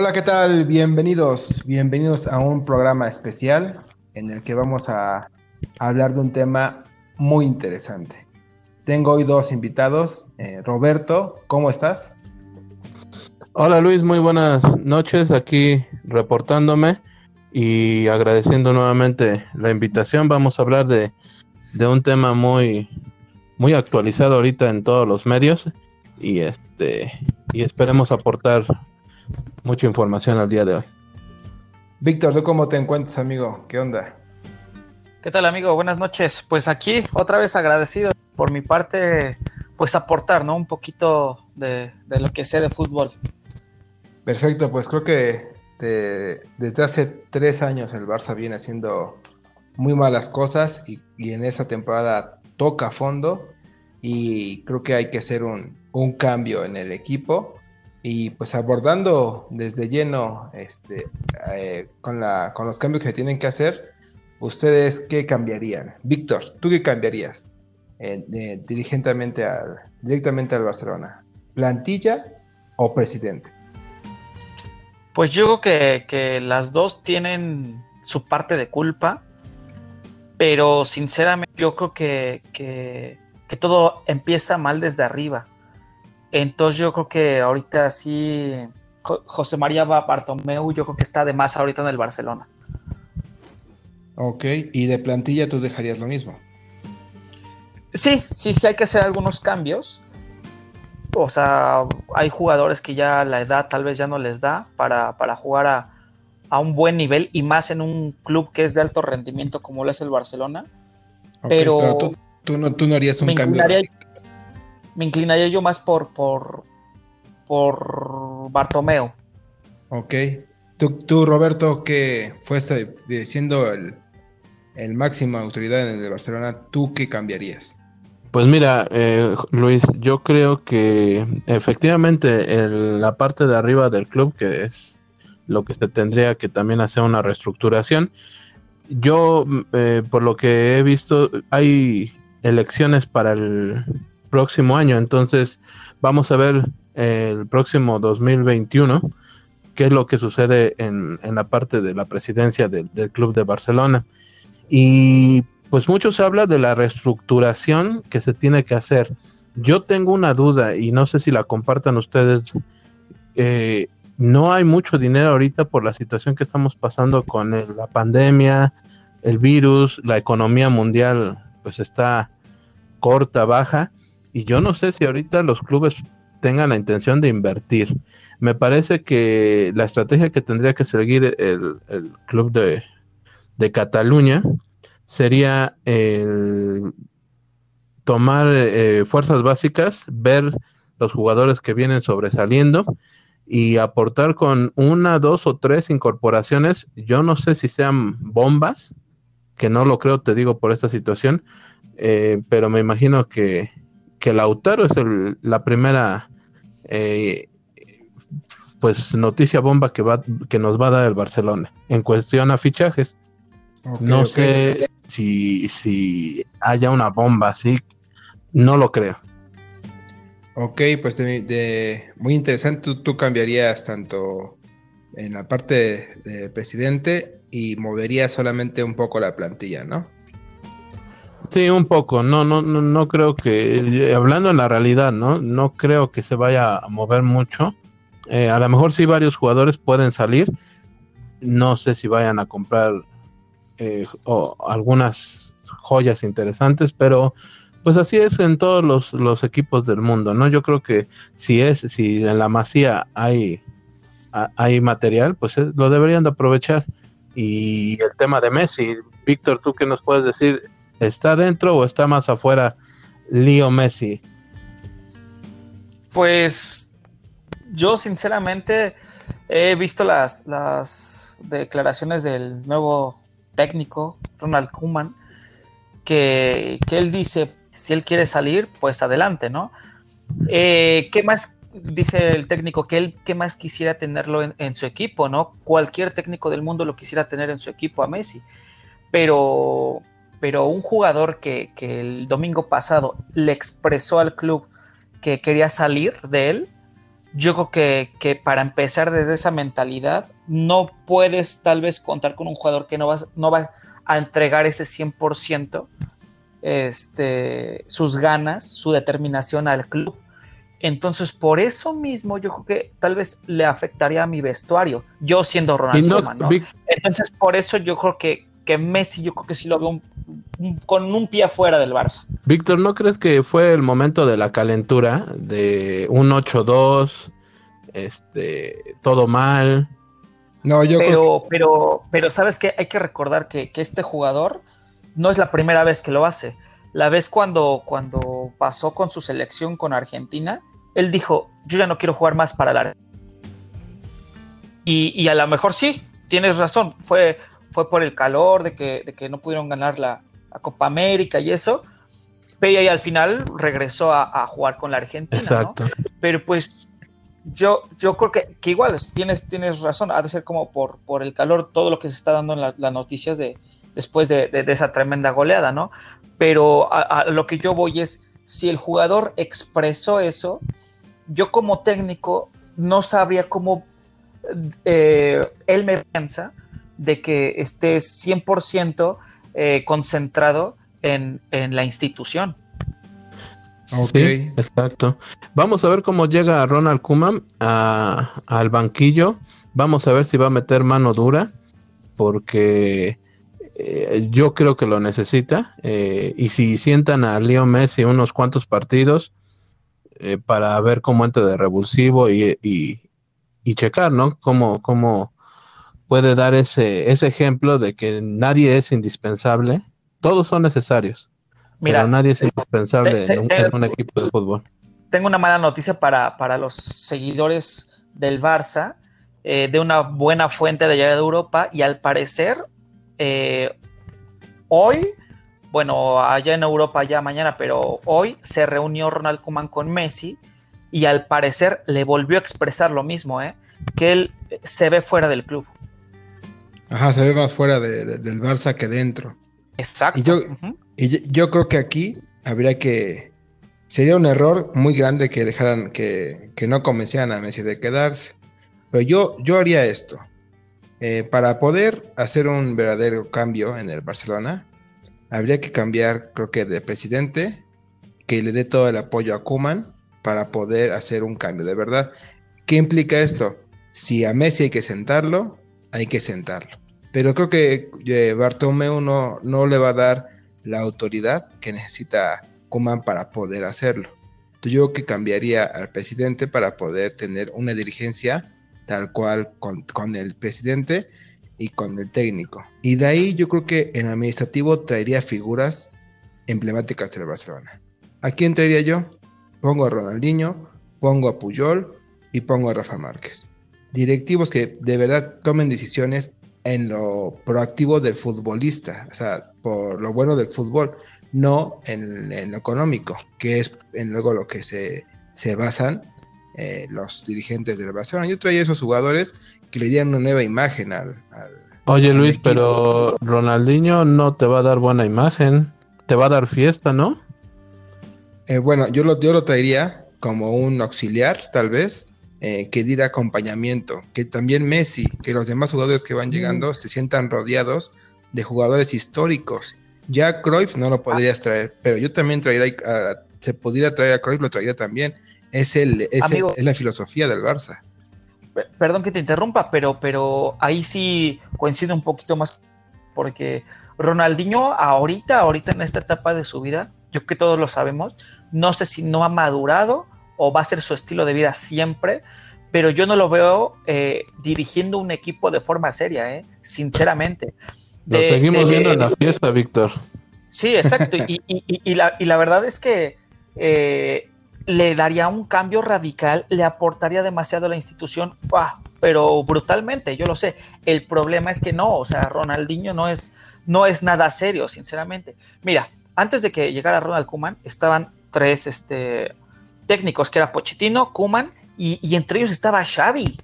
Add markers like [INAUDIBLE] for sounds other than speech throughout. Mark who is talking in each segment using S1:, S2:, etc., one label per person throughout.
S1: Hola, ¿qué tal? Bienvenidos, bienvenidos a un programa especial en el que vamos a hablar de un tema muy interesante. Tengo hoy dos invitados. Eh, Roberto, ¿cómo estás?
S2: Hola Luis, muy buenas noches aquí reportándome y agradeciendo nuevamente la invitación. Vamos a hablar de, de un tema muy, muy actualizado ahorita en todos los medios y este y esperemos aportar mucha información al día de hoy.
S1: Víctor, ¿tú cómo te encuentras, amigo? ¿Qué onda?
S3: ¿Qué tal, amigo? Buenas noches. Pues aquí, otra vez agradecido por mi parte, pues aportar, ¿no? Un poquito de, lo que sé de fútbol.
S1: Perfecto, pues creo que desde hace tres años el Barça viene haciendo muy malas cosas y, en esa temporada toca fondo y creo que hay que hacer un, un cambio en el equipo y pues abordando desde lleno este, eh, con, los cambios que tienen que hacer, ¿ustedes qué cambiarían? Víctor, ¿tú qué cambiarías eh, dirigentemente al, directamente al Barcelona? ¿Plantilla o presidente?
S3: Pues yo creo que, las dos tienen su parte de culpa, pero sinceramente yo creo que, que todo empieza mal desde arriba entonces yo creo que ahorita sí, José María Bartomeu, yo creo que está de más ahorita en el Barcelona.
S1: Ok, y de plantilla tú dejarías lo mismo.
S3: Sí, sí, sí hay que hacer algunos cambios. O sea, hay jugadores que ya la edad tal vez ya no les da para, jugar a, un buen nivel y más en un club que es de alto rendimiento como lo es el Barcelona. pero,
S1: tú, no, tú no harías un cambio
S3: me inclinaría yo más por, por, por Bartomeo.
S1: Ok. Tú, Roberto, que fuiste siendo el, el máxima autoridad en el de Barcelona, ¿tú qué cambiarías?
S2: Pues mira, eh, Luis, yo creo que efectivamente en la parte de arriba del club, que es lo que se tendría que también hacer una reestructuración, yo, eh, por lo que he visto, hay elecciones para el próximo año. Entonces, vamos a ver el próximo 2021 qué es lo que sucede en, la parte de la presidencia del, Club de Barcelona. Y pues mucho se habla de la reestructuración que se tiene que hacer. Yo tengo una duda y no sé si la compartan ustedes. Eh, no hay mucho dinero ahorita por la situación que estamos pasando con la pandemia, el virus, la economía mundial pues está corta, baja y yo no sé si ahorita los clubes tengan la intención de invertir. Me parece que la estrategia que tendría que seguir el, club de, Cataluña sería tomar eh, fuerzas básicas, ver los jugadores que vienen sobresaliendo y aportar con una, dos o tres incorporaciones. Yo no sé si sean bombas, que no lo creo, te digo, por esta situación, eh, pero me imagino que, que Lautaro es la primera eh, pues noticia bomba que va que nos va a dar el Barcelona en cuestión a fichajes. no sé si, si haya una bomba así, no lo creo.
S1: Ok, pues de, muy interesante, tú, cambiarías tanto en la parte de presidente y moverías solamente un poco la plantilla, ¿no?
S2: Sí, un poco. No, no, no, creo que, hablando en la realidad, ¿no? No creo que se vaya a mover mucho. Eh, a lo mejor sí varios jugadores pueden salir. No sé si vayan a comprar eh, algunas joyas interesantes, pero pues así es en todos los, equipos del mundo, ¿no? Yo creo que si es, si en la masía hay, hay material, pues eh, lo deberían de aprovechar. Y el tema de Messi, Víctor, ¿tú qué nos puedes decir? ¿Está dentro o está más afuera Leo Messi?
S3: Pues yo sinceramente he visto las, las declaraciones del nuevo técnico, Ronald Koeman, que, él dice, si él quiere salir, pues adelante, ¿no? Eh, ¿Qué más dice el técnico? Que él, ¿qué más quisiera tenerlo en, en, su equipo, ¿no? Cualquier técnico del mundo lo quisiera tener en su equipo a Messi. Pero pero un jugador que, el domingo pasado le expresó al club que quería salir de él, yo creo que, que, para empezar desde esa mentalidad, no puedes tal vez contar con un jugador que no va, no va a entregar ese 100%, este, sus ganas, su determinación al club. Entonces, por eso mismo, yo creo que tal vez le afectaría a mi vestuario, yo siendo Ronaldo. No, Entonces, por eso yo creo que, que Messi, yo creo que sí lo veo con un pie afuera del Barça.
S2: Víctor, ¿no crees que fue el momento de la calentura, de un 8-2, este, todo mal?
S3: No, yo pero, pero, pero, ¿sabes qué? Hay que recordar que, que este jugador no es la primera vez que lo hace la vez cuando, cuando pasó con su selección con Argentina, él dijo, yo ya no quiero jugar más para la... Y, y a lo mejor sí, tienes razón, fue, fue por el calor de que, de que no pudieron ganar la, Copa América y eso, pero ahí al final regresó a, jugar con la Argentina. Exacto. Pero pues yo, yo creo que, que, igual tienes, tienes razón, ha de ser como por, por el calor, todo lo que se está dando en las noticias de, después de, de, esa tremenda goleada, ¿no? pero a, lo que yo voy es, si el jugador expresó eso, yo como técnico no sabría cómo eh, él me piensa de que esté 100% eh, concentrado en, la institución.
S2: Ok, exacto. Vamos a ver cómo llega Ronald Kuman al banquillo. Vamos a ver si va a meter mano dura, porque eh, yo creo que lo necesita. Eh, y si sientan a Leo Messi unos cuantos partidos eh, para ver cómo entra de revulsivo y, y, checar, ¿no? Cómo, cómo puede dar ese, ese ejemplo de que nadie es indispensable. Todos son necesarios. Mira, pero nadie es indispensable en, un, equipo de fútbol.
S3: Tengo una mala noticia para, para los seguidores del Barça, de una buena fuente de allá de Europa, y al parecer eh, hoy, bueno, allá en Europa ya mañana, pero hoy se reunió Ronald Koeman con Messi y al parecer le volvió a expresar lo mismo, ¿eh? que él se ve fuera del club.
S1: Ajá, se ve más fuera del Barça que dentro.
S3: Exacto.
S1: Y yo, y yo creo que aquí habría que... Sería un error muy grande que dejaran, que, que no convencieran a Messi de quedarse. Pero yo, yo haría esto. Eh, para poder hacer un verdadero cambio en el Barcelona, habría que cambiar, creo que, de presidente, que le dé todo el apoyo a Kuman para poder hacer un cambio de verdad. ¿Qué implica esto? Si a Messi hay que sentarlo, hay que sentarlo. Pero creo que eh, no, no le va a dar la autoridad que necesita Kuman para poder hacerlo. Yo creo que cambiaría al presidente para poder tener una dirigencia tal cual con, el presidente y con el técnico. Y de ahí yo creo que en administrativo traería figuras emblemáticas del Barcelona. ¿A quién traería yo? Pongo a Ronaldinho, pongo a Puyol y pongo a Rafa Márquez. Directivos que de verdad tomen decisiones en lo proactivo del futbolista, o sea, por lo bueno del fútbol, no en, lo económico, que es en luego lo que se, se basan eh, los dirigentes del Barcelona. Yo traía esos jugadores que le dieran una nueva imagen al.
S2: Oye Luis, pero Ronaldinho no te va a dar buena imagen, te va a dar fiesta, ¿no?
S1: Eh, bueno, yo lo, yo lo traería como un auxiliar, tal vez, eh, que diera acompañamiento, que también Messi, que los demás jugadores que van llegando se sientan rodeados de jugadores históricos. Ya Cruyff no lo podrías traer, pero yo también traería, se podría traer a Cruyff, lo traería también. Es, el, es, la filosofía del Barça.
S3: Perdón que te interrumpa, pero, pero ahí sí coincide un poquito más, porque Ronaldinho ahorita, ahorita en esta etapa de su vida, yo que todos lo sabemos, no sé si no ha madurado o va a ser su estilo de vida siempre, pero yo no lo veo eh, dirigiendo un equipo de forma seria, eh, sinceramente.
S2: lo seguimos viendo en la fiesta, Víctor.
S3: Sí, exacto. y, la, y, la, verdad es que eh, le daría un cambio radical, le aportaría demasiado a la institución, pero brutalmente, yo lo sé. El problema es que no, o sea, Ronaldinho no es, no es nada serio, sinceramente. Mira, antes de que llegara Ronald Kuman, estaban tres este, técnicos, que era Pochettino, Kuman, y, entre ellos estaba Xavi.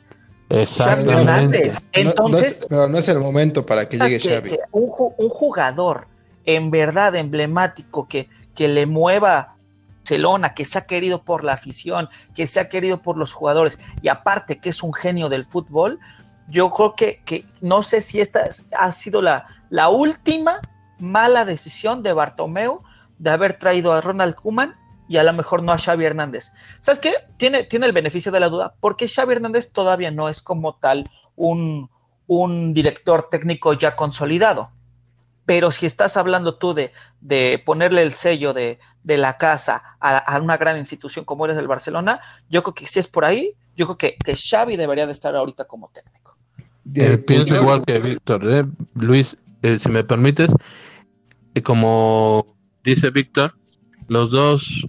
S2: Exactamente.
S1: Entonces, no, no, es, el momento para que llegue Xavi.
S3: un, jugador en verdad emblemático que, que le mueva Barcelona, que se ha querido por la afición, que se ha querido por los jugadores, y aparte que es un genio del fútbol, yo creo que, que no sé si esta ha sido la, la última mala decisión de Bartomeu de haber traído a Ronald Kuman y a lo mejor no a Xavi Hernández. ¿Sabes qué? Tiene, tiene el beneficio de la duda porque Xavi Hernández todavía no es como tal un, un director técnico ya consolidado. Pero si estás hablando tú de, de ponerle el sello de, de la casa a, una gran institución como eres del Barcelona, yo creo que si es por ahí, yo creo que, que Xavi debería de estar ahorita como técnico.
S2: Eh, pienso igual que Víctor. ¿eh? Luis, eh, si me permites, como dice Víctor, los dos,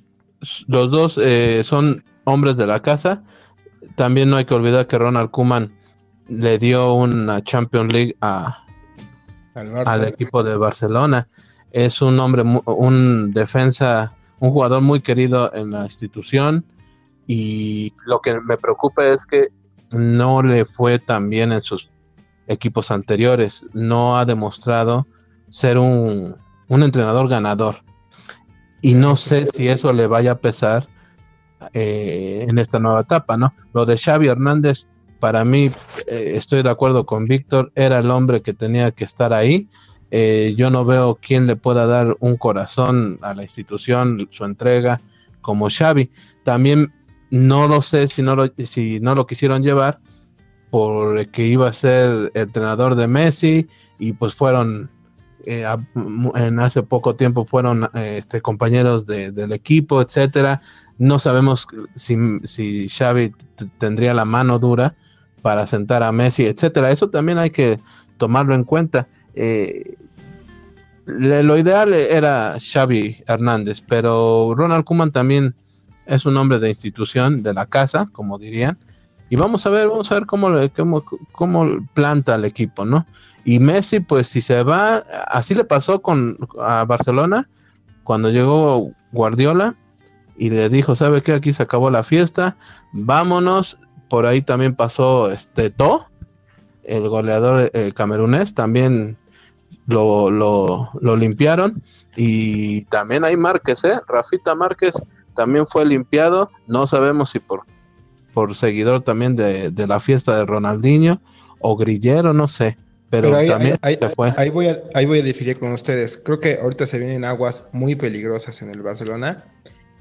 S2: los dos son hombres de la casa. También no hay que olvidar que Ronald Kuman le dio una Champions League a, al, equipo de Barcelona. Es un hombre, un defensa, un jugador muy querido en la institución. Y lo que me preocupa es que no le fue tan bien en sus equipos anteriores. No ha demostrado ser un, un entrenador ganador. Y no sé si eso le vaya a pesar eh, en esta nueva etapa, ¿no? Lo de Xavi Hernández para mí, eh, estoy de acuerdo con Víctor, era el hombre que tenía que estar ahí. Eh, yo no veo quién le pueda dar un corazón a la institución, su entrega, como Xavi. También no lo sé si no lo, si no lo quisieron llevar porque iba a ser entrenador de Messi y pues fueron eh, en hace poco tiempo fueron este, compañeros del equipo, etcétera. No sabemos si, si Xavi tendría la mano dura para sentar a Messi, etcétera. Eso también hay que tomarlo en cuenta. Eh, lo ideal era Xavi Hernández, pero Ronald Kuman también es un hombre de institución, de la casa, como dirían. Y vamos a ver, vamos a ver cómo, cómo, cómo planta el equipo, ¿no? Y Messi, pues si se va, así le pasó con a Barcelona cuando llegó Guardiola y le dijo, ¿sabe qué? Aquí se acabó la fiesta, vámonos, por ahí también pasó este To, el goleador eh, camerunés, también lo, lo, limpiaron. Y también hay Márquez, ¿eh? Rafita Márquez también fue limpiado. No sabemos si por, por seguidor también de, la fiesta de Ronaldinho o Grillero, no sé. Pero, ahí, también
S1: fue. ahí, voy a, ahí voy a dividir con ustedes. Creo que ahorita se vienen aguas muy peligrosas en el Barcelona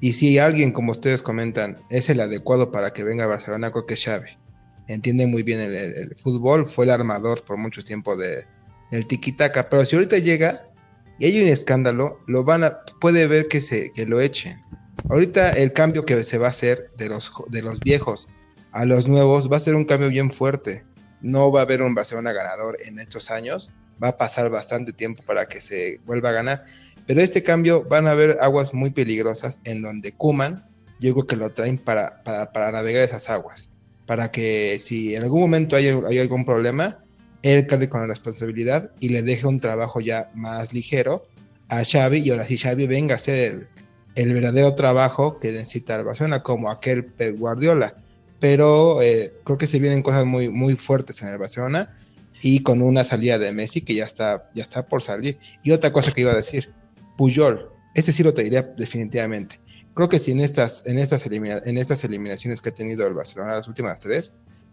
S1: y si alguien, como ustedes comentan, es el adecuado para que venga a Barcelona, creo que es Xavi. Entiende muy bien el, fútbol, fue el armador por mucho tiempo de, del tiki-taka. Pero si ahorita llega y hay un escándalo, lo van a, puede ver que, se, que lo echen. Ahorita el cambio que se va a hacer de los, de los viejos a los nuevos va a ser un cambio bien fuerte. No va a haber un Barcelona ganador en estos años. Va a pasar bastante tiempo para que se vuelva a ganar. Pero este cambio van a haber aguas muy peligrosas en donde Kuman, yo creo que lo traen para, para, navegar esas aguas. Para que si en algún momento hay, hay algún problema, él cargue con la responsabilidad y le deje un trabajo ya más ligero a Xavi y ahora sí Xavi venga a hacer el, verdadero trabajo que necesita el Barcelona como aquel Pep Guardiola. Pero eh, creo que se vienen cosas muy, muy fuertes en el Barcelona y con una salida de Messi que ya está, ya está por salir. Y otra cosa que iba a decir, Puyol, ese sí lo te diría definitivamente. Creo que si en estas, en estas, en estas eliminaciones que ha tenido el Barcelona, las últimas tres,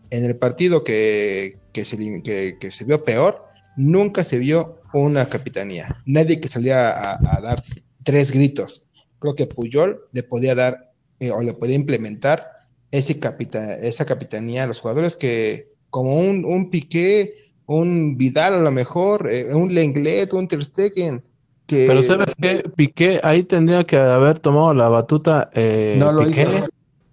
S1: en el partido que, que, se, que, se vio peor, nunca se vio una capitanía. Nadie que salía a, dar tres gritos. Creo que Puyol le podía dar eh, o le podía implementar ese esa capitanía a los jugadores que, como un, un Piqué, un Vidal a lo mejor, eh, un Lenglet, un Ter Stegen,
S2: pero ¿sabes qué? Piqué ahí tendría que haber tomado la batuta. Eh,
S1: no lo hizo.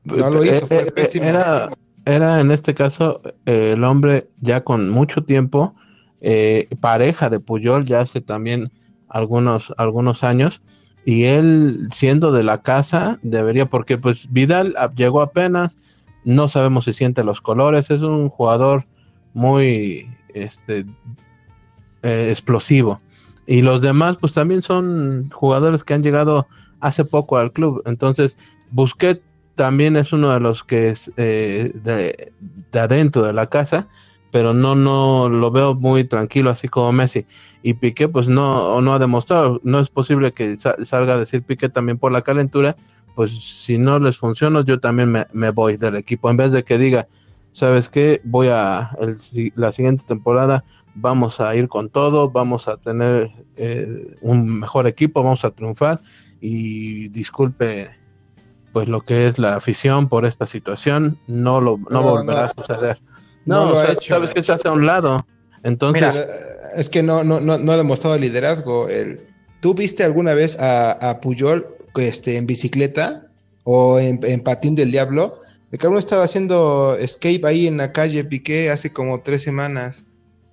S1: No lo hizo, fue
S2: eh, Era, era en este caso eh, el hombre ya con mucho tiempo, pareja de Puyol ya hace también algunos, algunos años, y él siendo de la casa debería, porque pues Vidal llegó apenas, no sabemos si siente los colores, es un jugador muy este, explosivo. Y los demás, pues también son jugadores que han llegado hace poco al club. Entonces, Busquet también es uno de los que es eh, de, adentro de la casa, pero no, no lo veo muy tranquilo así como Messi. Y Piqué pues no, no ha demostrado, no es posible que salga a decir Piqué también por la calentura, pues si no les funciona yo también me, voy del equipo, en vez de que diga, ¿sabes qué? Voy a la siguiente temporada, vamos a ir con todo, vamos a tener eh, un mejor equipo, vamos a triunfar y disculpe pues lo que es la afición por esta situación, no lo no, volverá a suceder. No, o sea, sabes que se hace a un lado. Entonces.
S1: es que no, no, no, ha demostrado liderazgo. El, ¿Tú viste alguna vez a, a Puyol este, en bicicleta o en, patín del diablo? De que uno estaba haciendo escape ahí en la calle Piqué hace como tres semanas.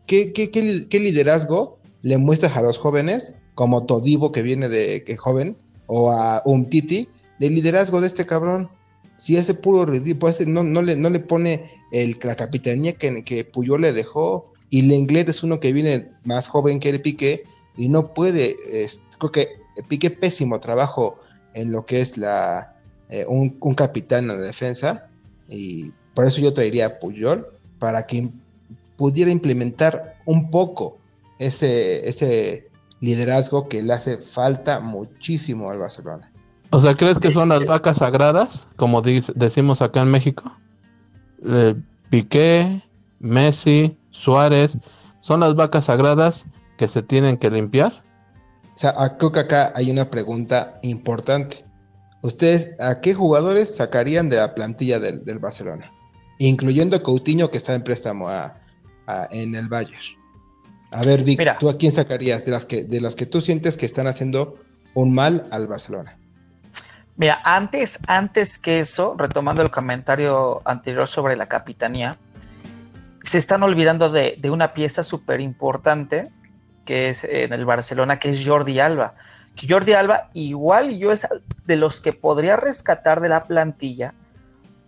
S1: ¿Qué, qué, qué, liderazgo le muestras a los jóvenes, como Todivo que viene de que joven, o a Umtiti, de liderazgo de este cabrón? Si ese puro pues, no, no, le, no le pone el, la capitanía que, Puyol le dejó. Y Lenglet es uno que viene más joven que el Piqué y no puede. creo que Piqué pésimo trabajo en lo que es la eh, un, capitán en la defensa. Y por eso yo traería a Puyol para que pudiera implementar un poco ese, ese liderazgo que le hace falta muchísimo al Barcelona.
S2: O sea, ¿crees que son las vacas sagradas, como decimos acá en México? Piqué, Messi, Suárez, ¿son las vacas sagradas que se tienen que limpiar?
S1: O sea, creo que acá hay una pregunta importante. ¿Ustedes a qué jugadores sacarían de la plantilla del, Barcelona? Incluyendo Coutinho que está en préstamo en el Bayern. A ver, Vic, ¿tú a quién sacarías de las, que, de las que tú sientes que están haciendo un mal al Barcelona?
S3: Mira, antes, antes que eso, retomando el comentario anterior sobre la capitanía, se están olvidando de, una pieza súper importante que es en el Barcelona, que es Jordi Alba. Jordi Alba, igual yo es de los que podría rescatar de la plantilla,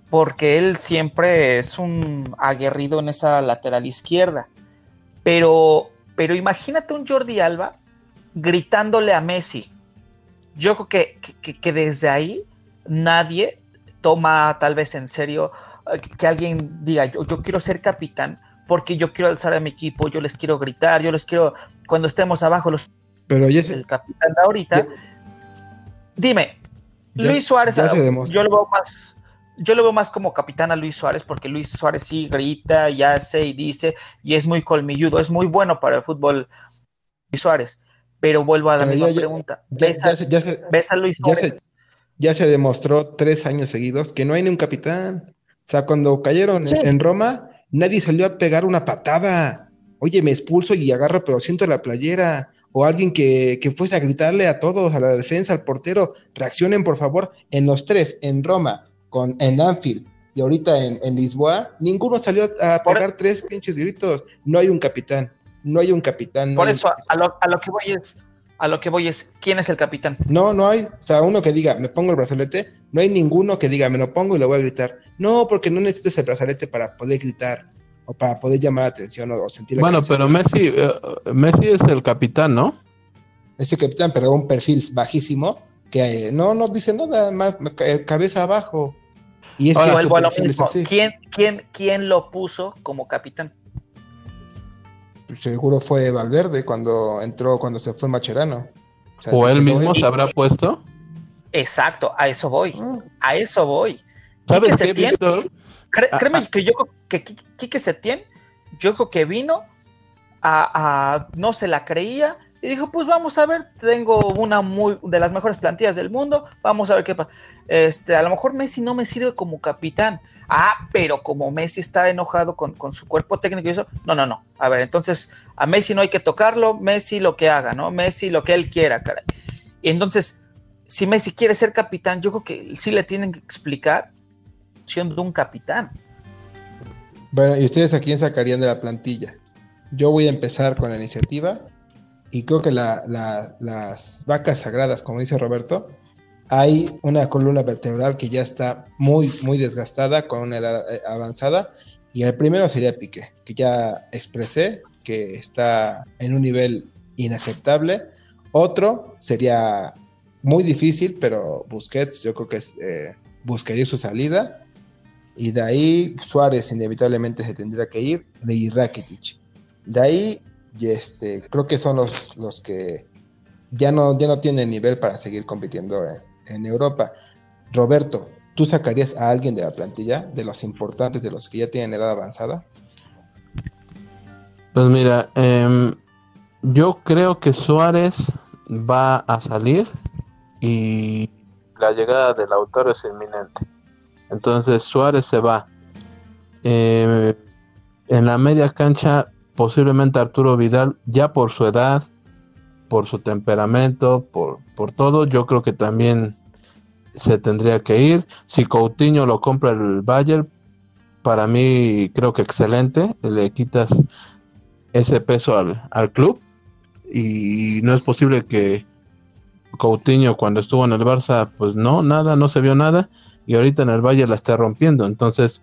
S3: porque él siempre es un aguerrido en esa lateral izquierda. Pero, pero imagínate un Jordi Alba gritándole a Messi, yo creo que, desde ahí nadie toma tal vez en serio eh, que alguien diga, yo, quiero ser capitán porque yo quiero alzar a mi equipo, yo les quiero gritar, yo les quiero, cuando estemos abajo, los...
S1: Pero ya
S3: el capitán de ahorita. dime, Luis Suárez, yo lo veo más, yo lo veo más como capitán a Luis Suárez, porque Luis Suárez sí grita y hace y dice, y es muy colmilludo, es muy bueno para el fútbol Luis Suárez. Pero vuelvo a la misma pregunta. ¿Ves, a, Luis
S1: ya se, demostró tres años seguidos que no hay ni un capitán. O sea, cuando cayeron en Roma, nadie salió a pegar una patada. Oye, me expulso y agarro, pero siento la playera. O alguien que, fuese a gritarle a todos, a la defensa, al portero, reaccionen por favor. En los tres, en Roma, con, en Anfield y ahorita en, Lisboa, ninguno salió a pegar tres pinches gritos. No hay un capitán no hay un capitán.
S3: Por eso, A, lo, que voy es, a lo que voy es, ¿quién es el capitán?
S1: No, no hay. O sea, uno que diga, me pongo el brazalete, no hay ninguno que diga, me lo pongo y lo voy a gritar. No, porque no necesitas el brazalete para poder gritar o para poder llamar la atención o, sentir
S2: Bueno, pero Messi, eh, Messi es el capitán, ¿no?
S1: Es el capitán, pero un perfil bajísimo que eh, no, no dice nada, más eh, cabeza abajo.
S3: Y es que ¿Quién, quién, ¿Quién lo puso como capitán?
S1: Seguro fue Valverde cuando entró, cuando se fue Macherano.
S2: O, él mismo se habrá puesto.
S3: Exacto, a eso voy. Ah. A eso voy. ¿Sabes qué, Víctor? Ah, créeme ah. que yo que Quique Setién, yo creo que vino a, no se la creía y dijo, pues vamos a ver, tengo una muy de las mejores plantillas del mundo, vamos a ver qué pasa. Este, a lo mejor Messi no me sirve como capitán, Ah, pero como Messi está enojado con, su cuerpo técnico y eso, no, no, no. A ver, entonces a Messi no hay que tocarlo, Messi lo que haga, ¿no? Messi lo que él quiera, caray. Y entonces, si Messi quiere ser capitán, yo creo que sí le tienen que explicar siendo un capitán.
S1: Bueno, ¿y ustedes a quién sacarían de la plantilla? Yo voy a empezar con la iniciativa y creo que las vacas sagradas, como dice Roberto, hay una columna vertebral que ya está muy, muy desgastada con una edad eh, avanzada. Y el primero sería Piqué, que ya expresé que está en un nivel inaceptable. Otro sería muy difícil, pero Busquets, yo creo que eh, buscaría su salida. Y de ahí Suárez inevitablemente se tendría que ir, y Rakitic. De ahí, este, creo que son los, los que ya no, ya no tienen nivel para seguir compitiendo en, Europa. Roberto, ¿tú sacarías a alguien de la plantilla, de los importantes, de los que ya tienen edad avanzada?
S2: Pues mira, em, yo creo que Suárez va a salir y la llegada del autor es inminente. Entonces Suárez se va. Em, en la media cancha, posiblemente Arturo Vidal, ya por su edad, por su temperamento, por, por todo, yo creo que también se tendría que ir. Si Coutinho lo compra el Bayern, para mí creo que excelente. Le quitas ese peso al, al club y no es posible que Coutinho cuando estuvo en el Barça, pues no, nada, no se vio nada y ahorita en el Valle la está rompiendo. Entonces,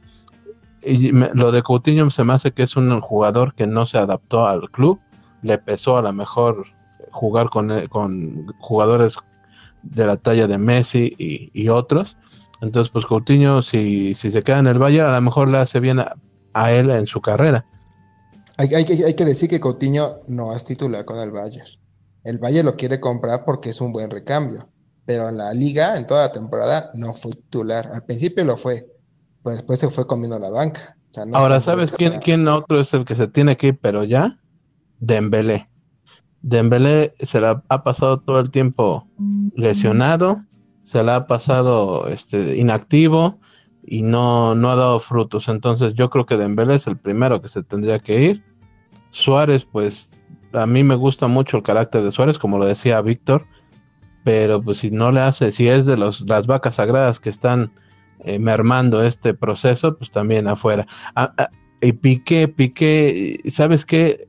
S2: lo de Coutinho se me hace que es un jugador que no se adaptó al club, le pesó a lo mejor jugar con, eh, con jugadores de la talla de Messi y, otros. Entonces, pues Coutinho, si, si, se queda en el Valle, a lo mejor le hace bien a, él en su carrera.
S1: Hay, hay, hay, que decir que Coutinho no es titular con el Bayern. El Valle lo quiere comprar porque es un buen recambio, pero en la liga, en toda la temporada, no fue titular. Al principio lo fue, pues después se fue comiendo la banca.
S2: Ahora, ¿sabes quién, quién otro es el que se tiene que ir, pero ya? Dembélé. Dembélé se la ha pasado todo el tiempo lesionado, se la ha pasado este, inactivo y no, no ha dado frutos. Entonces yo creo que Dembélé es el primero que se tendría que ir. Suárez, pues a mí me gusta mucho el carácter de Suárez, como lo decía Víctor, pero pues si no le hace, si es de los, las vacas sagradas que están eh, mermando este proceso, pues también afuera. Ah, ah, y Piqué, Piqué, ¿sabes qué?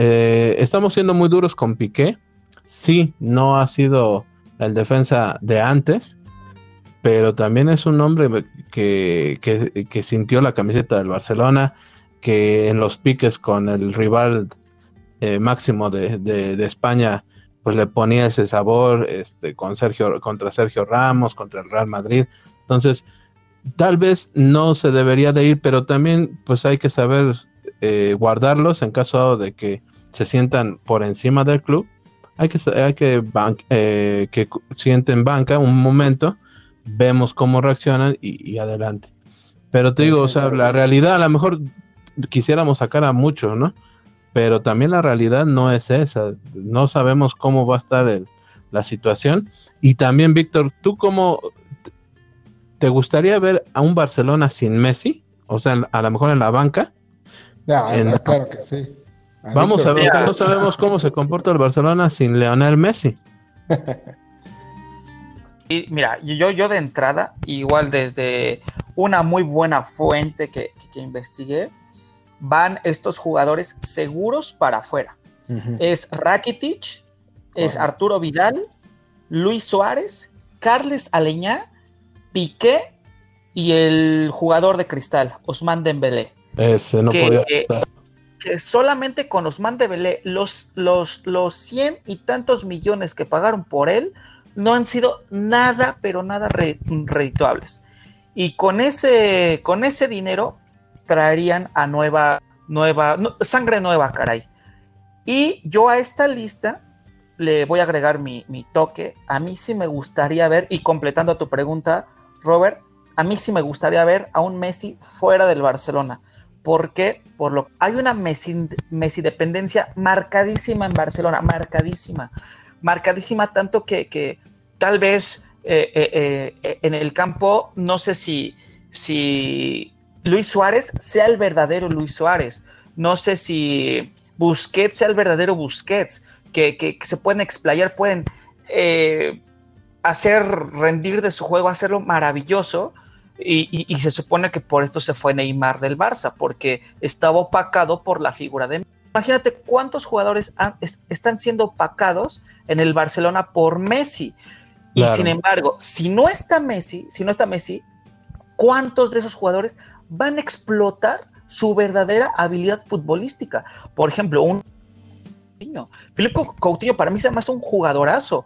S2: Eh, estamos siendo muy duros con Piqué. Sí, no ha sido el defensa de antes, pero también es un hombre que, sintió la camiseta del Barcelona, que en los piques con el rival eh, máximo de, España, pues le ponía ese sabor este, con Sergio, contra Sergio Ramos, contra el Real Madrid. Entonces, tal vez no se debería de ir, pero también pues hay que saber eh, guardarlos en caso de que se sientan por encima del club. Hay que, hay que, eh, que sienten banca un momento, vemos cómo reaccionan y, y adelante. Pero te digo, o sea, la realidad a lo mejor quisiéramos sacar a muchos, ¿no? pero también la realidad no es esa. No sabemos cómo va a estar la situación. Y también, Víctor, ¿tú cómo te gustaría ver a un Barcelona sin Messi? O sea, a lo mejor en la banca.
S1: Claro que sí.
S2: Vamos a ver, no sabemos cómo se comporta el Barcelona sin Leonel Messi. [LAUGHS]
S3: Y mira, yo, yo de entrada, igual desde una muy buena fuente que, que investigué, van estos jugadores seguros para afuera. Es Rakitic, es Arturo Vidal, Luis Suárez, Carles Aleñá, Piqué y el jugador de cristal, Osman Dembélé.
S2: Ese no podía
S3: que solamente con Osman Dembélé, los, los, los cien y tantos millones que pagaron por él no han sido nada, pero nada redituables. Y con ese, con ese dinero traerían a nueva, nueva, sangre nueva, caray. Y yo a esta lista le voy a agregar mi, toque. A mí sí me gustaría ver, y completando tu pregunta, Robert, a mí sí me gustaría ver a un Messi fuera del Barcelona. Porque Por lo hay una Messi, dependencia marcadísima en Barcelona, marcadísima, marcadísima tanto que, tal vez eh, eh, eh, en el campo, no sé si, si Luis Suárez sea el verdadero Luis Suárez. No sé si Busquets sea el verdadero Busquets, que, se pueden explayar, pueden hacer rendir de su juego, hacerlo maravilloso. Y, se supone que por esto se fue Neymar del Barça, porque estaba opacado por la figura de... Imagínate cuántos jugadores están siendo opacados en el Barcelona por Messi. Y sin embargo, si no está Messi, si no está Messi, ¿cuántos de esos jugadores van a explotar su verdadera habilidad futbolística. Por ejemplo, un Filipe Coutinho para mí se llama un jugadorazo.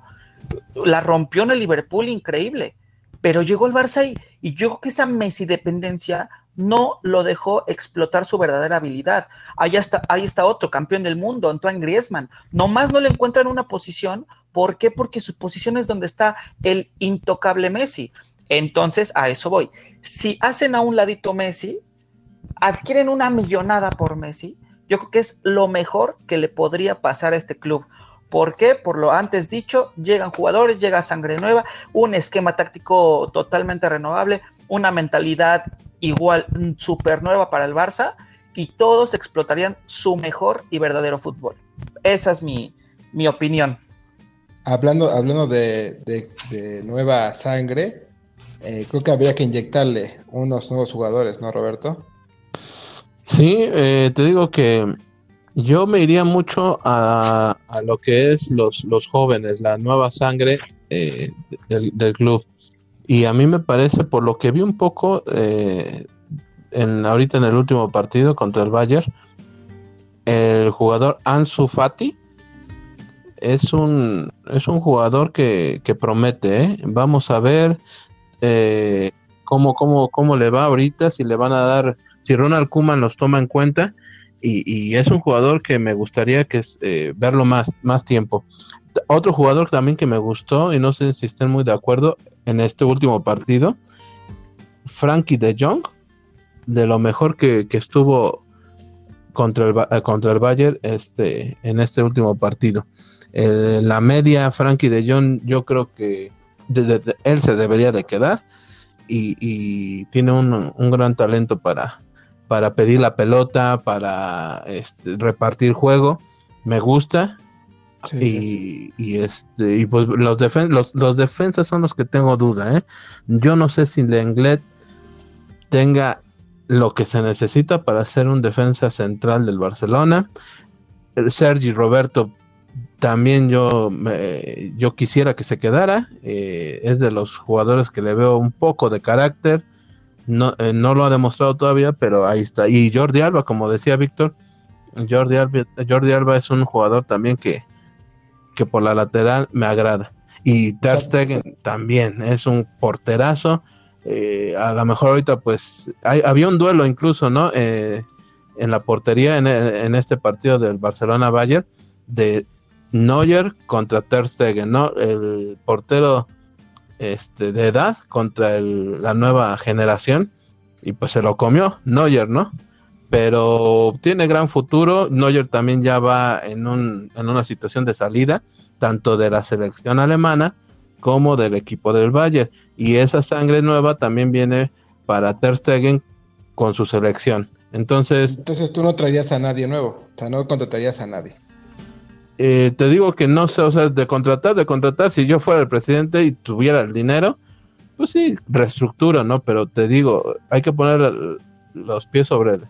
S3: La rompió en el Liverpool increíble. Pero llegó el Barça y, yo creo que esa Messi dependencia no lo dejó explotar su verdadera habilidad. Ahí está, ahí está otro campeón del mundo, Antoine Griezmann. Nomás no le encuentran una posición. ¿Por qué? Porque su posición es donde está el intocable Messi. Entonces, a eso voy. Si hacen a un ladito Messi, adquieren una millonada por Messi, yo creo que es lo mejor que le podría pasar a este club. ¿Por qué? Por lo antes dicho, llegan jugadores, llega sangre nueva, un esquema táctico totalmente renovable, una mentalidad igual mm, súper nueva para el Barça y todos explotarían su mejor y verdadero fútbol. Esa es mi, opinión.
S1: Hablando, hablando de, nueva sangre, eh, creo que habría que inyectarle unos nuevos jugadores, ¿no, Roberto?
S2: Sí, eh, te digo que yo me iría mucho a, lo que es los, los, jóvenes, la nueva sangre eh, del, club. Y a mí me parece, por lo que vi un poco eh, en, ahorita en el último partido contra el Bayern, el jugador Ansu Fati es un, es un jugador que, promete. Vamos a ver cómo, cómo, cómo le va ahorita, si le van a dar si Ronald Kuman los toma en cuenta y, es un jugador que me gustaría que eh, verlo más, más tiempo. Otro jugador también que me gustó y no sé si estén muy de acuerdo en este último partido, Frankie de Jong, de lo mejor que, estuvo contra el, eh, contra el Bayern este, en este último partido. la media, Frankie de Jong, yo creo que él se debería de quedar y, tiene un, gran talento para, para pedir la pelota, para este, repartir juego. Me gusta. y, este y pues los, los, defensas son los que tengo duda. ¿eh? Yo no sé si Lenglet tenga lo que se necesita para ser un defensa central del Barcelona. Sergi Roberto también yo, yo quisiera que se quedara. Eh, es de los jugadores que le veo un poco de carácter. Eh, no, lo ha demostrado todavía, pero ahí está. Y Jordi Alba, como decía Víctor, Jordi Alba, Jordi Alba es un jugador también que, que por la lateral me agrada. Y Ter Stegen también es un porterazo. Eh, a lo mejor ahorita pues había un duelo incluso, ¿no? Eh, en la portería en, en, este partido del Barcelona-Bayern de Neuer contra Ter Stegen, ¿no? El portero este, de edad contra la nueva generación y pues se lo comió Neuer, ¿no? Pero tiene gran futuro. Neuer también ya va en, un, en una situación de salida, tanto de la selección alemana como del equipo del Bayern. Y esa sangre nueva también viene para Ter Stegen con su selección. Entonces.
S1: Entonces tú no traerías a nadie nuevo. O sea, no contratarías a nadie.
S2: Eh, te digo que no sé, o sea, de contratar, de contratar, si yo fuera el presidente y tuviera el dinero, pues sí, reestructura, ¿no? Pero te digo, hay que poner los pies sobre el,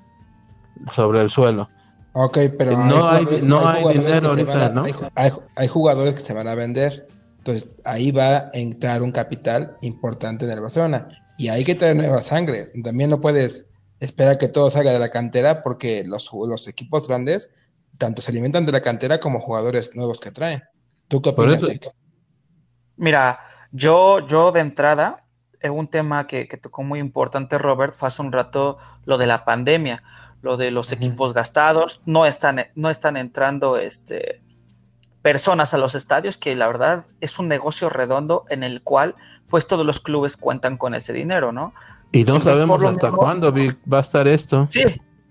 S2: sobre el suelo.
S1: Ok, pero
S2: no hay, no hay, dinero ahorita, ¿no?
S1: Hay, jugadores que se van a vender, entonces ahí va a entrar un capital importante en el Barcelona y hay que traer nueva sangre. También no puedes esperar que todo salga de la cantera porque los, los equipos grandes tanto se alimentan de la cantera como jugadores nuevos que traen. ¿Tú qué opinas?
S3: Mira, yo, yo de entrada, es un tema que, tocó muy importante, Robert, fue hace un rato lo de la pandemia, lo de los equipos gastados, no están, no están entrando este, personas a los estadios, que la verdad es un negocio redondo en el cual pues todos los clubes cuentan con ese dinero, ¿no?
S2: Y no sabemos hasta cuándo va a estar esto.
S3: Sí,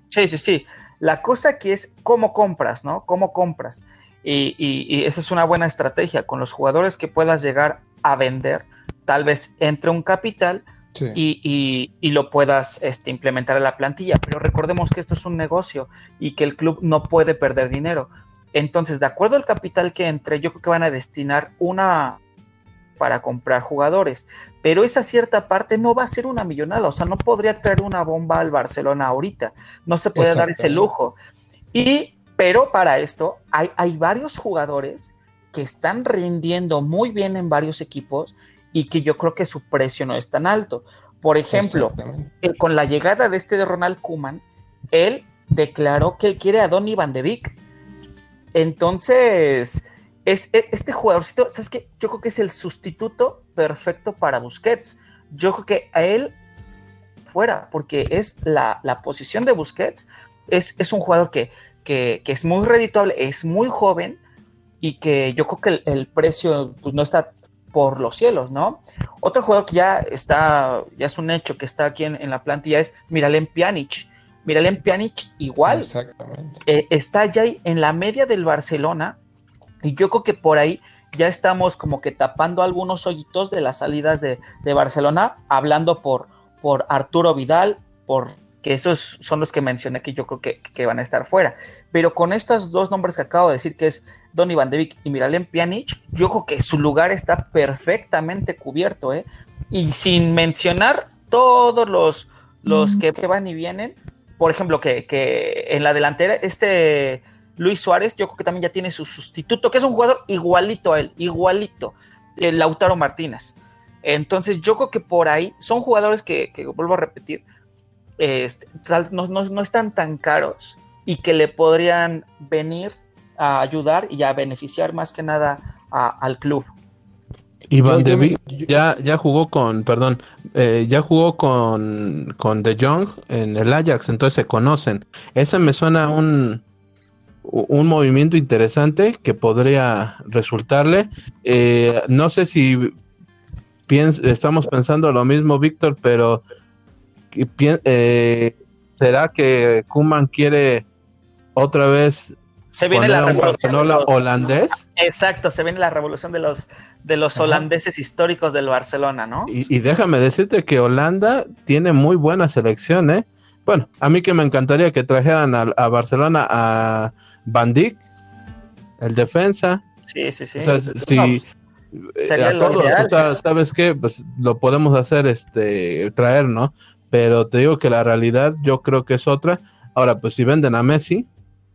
S3: sí, sí, sí. La cosa aquí es cómo compras, ¿no? Cómo compras. Y, esa es una buena estrategia. Con los jugadores que puedas llegar a vender, tal vez entre un capital y, lo puedas este, implementar en la plantilla. Pero recordemos que esto es un negocio y que el club no puede perder dinero. Entonces, de acuerdo al capital que entre, yo creo que van a destinar una para comprar jugadores pero esa cierta parte no va a ser una millonada, o sea, no podría traer una bomba al Barcelona ahorita, no se puede dar ese lujo. Y, pero para esto hay, hay varios jugadores que están rindiendo muy bien en varios equipos y que yo creo que su precio no es tan alto. Por ejemplo, eh, con la llegada de este de Ronald Kuman, él declaró que él quiere a Donny Van de Beek. Entonces, es, e, este jugadorcito, ¿sabes qué? Yo creo que es el sustituto perfecto para Busquets, yo creo que a él fuera, porque es la, la posición de Busquets, es, es un jugador que, que, que, es muy redituable, es muy joven y que yo creo que el, el, precio pues, no está por los cielos, ¿no? Otro jugador que ya está, ya es un hecho que está aquí en, en la plantilla es Miralem Pjanic. Miralem Pjanic igual eh, está ya en la media del Barcelona y yo creo que por ahí ya estamos como que tapando algunos hoyitos de las salidas de, de Barcelona, hablando por, por Arturo Vidal, por que esos son los que mencioné que yo creo que, que, van a estar fuera. Pero con estos dos nombres que acabo de decir, que es Donny Van de Beek y Miralem Pjanic, yo creo que su lugar está perfectamente cubierto, ¿eh? Y sin mencionar todos los, los que, que, van y vienen, por ejemplo, que, que en la delantera, este Luis Suárez, yo creo que también ya tiene su sustituto, que es un jugador igualito a él, igualito, el Lautaro Martínez. Entonces, yo creo que por ahí son jugadores que, que vuelvo a repetir, este, no, no, no, están tan caros y que le podrían venir a ayudar y a beneficiar más que nada a, al club.
S2: Y Van de ya, ya jugó con, perdón, eh, ya jugó con, con De Jong en el Ajax, entonces se conocen. Ese me suena un, un movimiento interesante que podría resultarle. Eh, no sé si piens estamos pensando lo mismo, Víctor, pero eh, ¿será que Kuman quiere otra vez
S3: se viene la
S2: revolución holandés?
S3: Exacto, se viene la revolución de los de los holandeses históricos del Barcelona, ¿no?
S2: Y, y, déjame decirte que Holanda tiene muy buena selección, ¿eh? Bueno, a mí que me encantaría que trajeran a, a Barcelona a Van Dijk, el defensa.
S3: Sí, sí, sí.
S2: O sea, si, eh, a todos, o sea, ¿sabes qué? Pues lo podemos hacer, este, traer, ¿no? Pero te digo que la realidad yo creo que es otra. Ahora, pues si venden a Messi,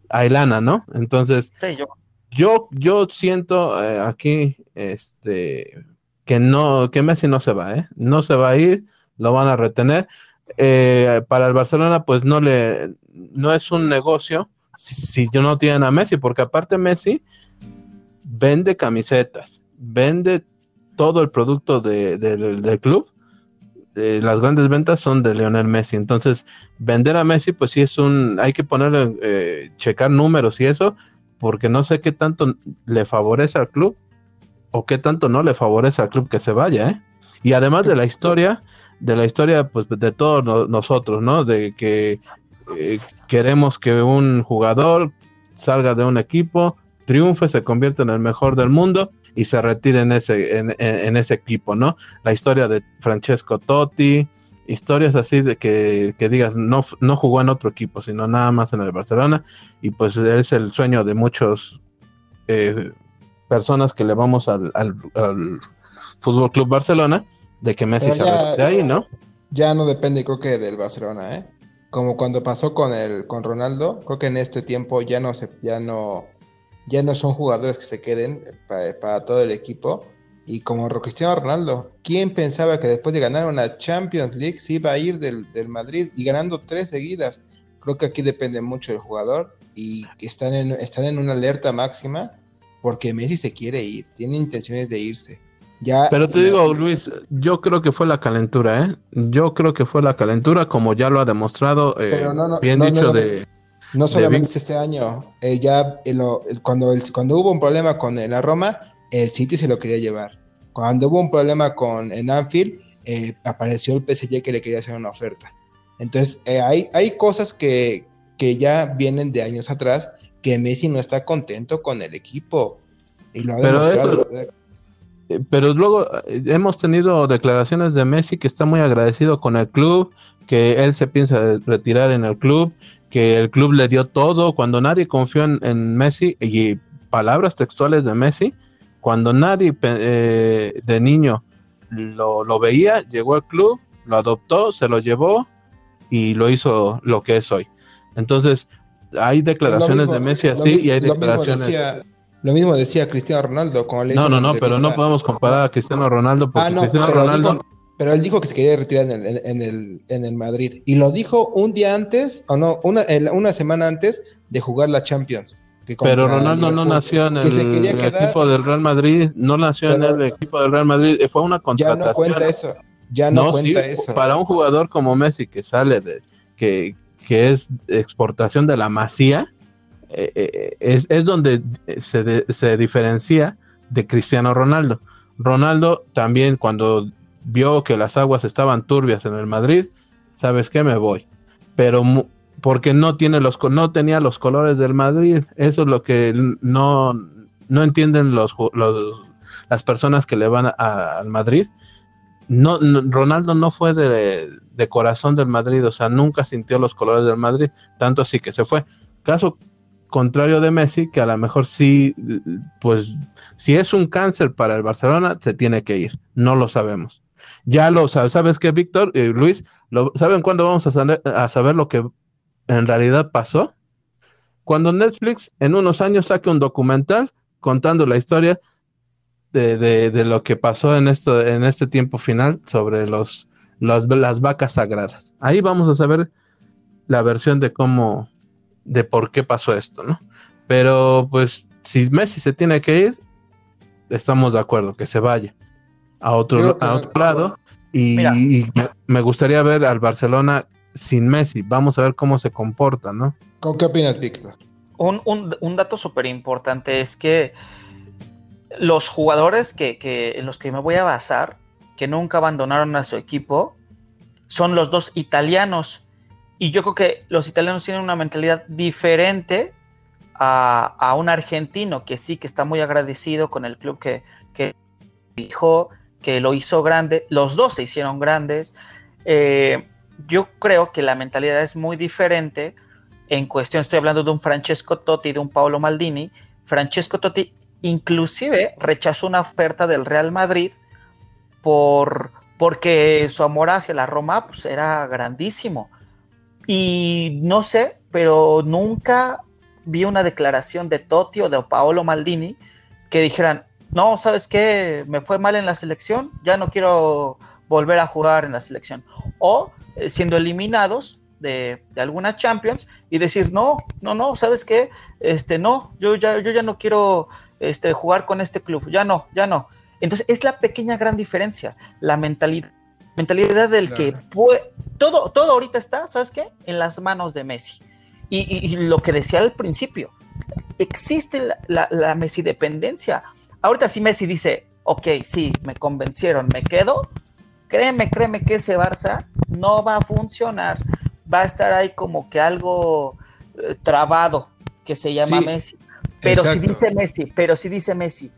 S2: hay lana, ¿no? Entonces,
S3: sí, yo.
S2: yo. yo, siento eh, aquí, este, que no, que Messi no se va, ¿eh? No se va a ir, lo van a retener. Eh, para el Barcelona, pues no le, no es un negocio si, si no tienen a Messi, porque aparte Messi vende camisetas, vende todo el producto de, de, del club. Eh, las grandes ventas son de Lionel Messi. Entonces, vender a Messi, pues sí es un, hay que ponerle, eh, checar números y eso, porque no sé qué tanto le favorece al club o qué tanto no le favorece al club que se vaya, ¿eh? Y además de la historia, de la historia, pues de todos no, nosotros, ¿no? De que eh, queremos que un jugador salga de un equipo, triunfe, se convierta en el mejor del mundo y se retire en ese, en, en, ese equipo, ¿no? La historia de Francesco Totti, historias así de que, que, digas, no, no jugó en otro equipo, sino nada más en el Barcelona, y pues es el sueño de muchos eh, personas que le vamos al, al, al Fútbol Club Barcelona, de que Messi se retire ahí, ¿no?
S1: Ya no depende, creo que del Barcelona, ¿eh? Como cuando pasó con el con Ronaldo, creo que en este tiempo ya no se, ya no, ya no son jugadores que se queden para, para todo el equipo. Y como Cristiano Ronaldo, ¿quién pensaba que después de ganar una Champions League se iba a ir del, del, Madrid y ganando tres seguidas? Creo que aquí depende mucho del jugador y están en, están en una alerta máxima porque Messi se quiere ir, tiene intenciones de irse. Ya,
S2: Pero te digo, Luis, yo creo que fue la calentura, ¿eh? Yo creo que fue la calentura, como ya lo ha demostrado, eh, no, no, bien no, dicho de...
S1: No solamente de este año, eh, ya el, el, cuando, el, cuando hubo un problema con la Roma, el City se lo quería llevar. Cuando hubo un problema con en Anfield, eh, apareció el PSG que le quería hacer una oferta. Entonces, eh, hay, hay cosas que, que ya vienen de años atrás que Messi no está contento con el equipo. Y lo ha
S2: Pero
S1: demostrado.
S2: Eso pero luego hemos tenido declaraciones de Messi que está muy agradecido con el club, que él se piensa retirar en el club, que el club le dio todo cuando nadie confió en, en Messi y palabras textuales de Messi, cuando nadie eh, de niño lo, lo, veía, llegó al club, lo adoptó, se lo llevó y lo hizo lo que es hoy. Entonces, hay declaraciones mismo, de Messi así
S1: mismo,
S2: y hay declaraciones...
S1: Lo mismo decía Cristiano Ronaldo. Le
S2: no, no, no, pero no podemos comparar a Cristiano Ronaldo porque ah, no, Cristiano
S1: pero
S2: Ronaldo.
S1: Dijo, pero él dijo que se quería retirar en el, en, el, en el Madrid. Y lo dijo un día antes, o no, una, una semana antes de jugar la Champions.
S2: Pero Ronaldo no nació en el, en el equipo del Real Madrid, no nació en el equipo del Real Madrid, fue una contratación.
S1: Ya no cuenta eso. ya no, cuenta eso.
S2: Para un jugador como Messi que sale de, que, que es exportación de la masía, eh, eh, es, es, donde se, se diferencia de Cristiano Ronaldo. Ronaldo también cuando vio que las aguas estaban turbias en el Madrid, ¿sabes qué? Me voy. Pero porque no, tiene los, no tenía los colores del Madrid. Eso es lo que no, no entienden los, las personas que le van al Madrid. No, Ronaldo no fue de, de, corazón del Madrid, o sea, nunca sintió los colores del Madrid, tanto así que se fue. Caso contrario de Messi, que a lo mejor sí, pues, si es un cáncer para el Barcelona, se tiene que ir. No lo sabemos. Ya lo sabes, ¿sabes qué, Víctor y Luis? Lo, ¿Saben cuándo vamos a saber, lo que en realidad pasó? Cuando Netflix en unos años saque un documental contando la historia de, lo que pasó en, esto, en este tiempo final sobre los, las vacas sagradas. Ahí vamos a saber la versión de cómo, de por qué pasó esto, ¿no? Pero pues si Messi se tiene que ir, estamos de acuerdo, que se vaya a otro, lado. Y, me gustaría ver al Barcelona sin Messi. Vamos a ver cómo se comporta, ¿no?
S1: ¿Con qué opinas, Víctor?
S3: Un, un, dato súper importante es que los jugadores que, en los que me voy a basar, que nunca abandonaron a su equipo, son los dos italianos. Y yo creo que los italianos tienen una mentalidad diferente a, a un argentino que sí que está muy agradecido con el club que, que dijo que lo hizo grande, los dos se hicieron grandes. Eh, yo creo que la mentalidad es muy diferente. En cuestión, estoy hablando de un Francesco Totti y de un Paolo Maldini. Francesco Totti inclusive rechazó una oferta del Real Madrid por, porque su amor hacia la Roma pues, era grandísimo. Y no sé, pero nunca vi una declaración de Totti o de Paolo Maldini que dijeran, no, ¿sabes qué? Me fue mal en la selección, ya no quiero volver a jugar en la selección. O eh, siendo eliminados de, alguna Champions y decir, no, no, no, ¿sabes qué? Este, no, yo ya, yo ya no quiero este, jugar con este club, ya no, ya no. Entonces es la pequeña gran diferencia, la mentalidad, mentalidad del que puede, todo, todo ahorita está, ¿sabes qué? En las manos de Messi. Y, lo que decía al principio, existe la, la, la Messi dependencia Ahorita si Messi dice, ok, sí, me convencieron, me quedo, créeme, créeme que ese Barça no va a funcionar. Va a estar ahí como que algo eh, trabado que se llama Messi. Pero si dice Messi, pero si dice Messi,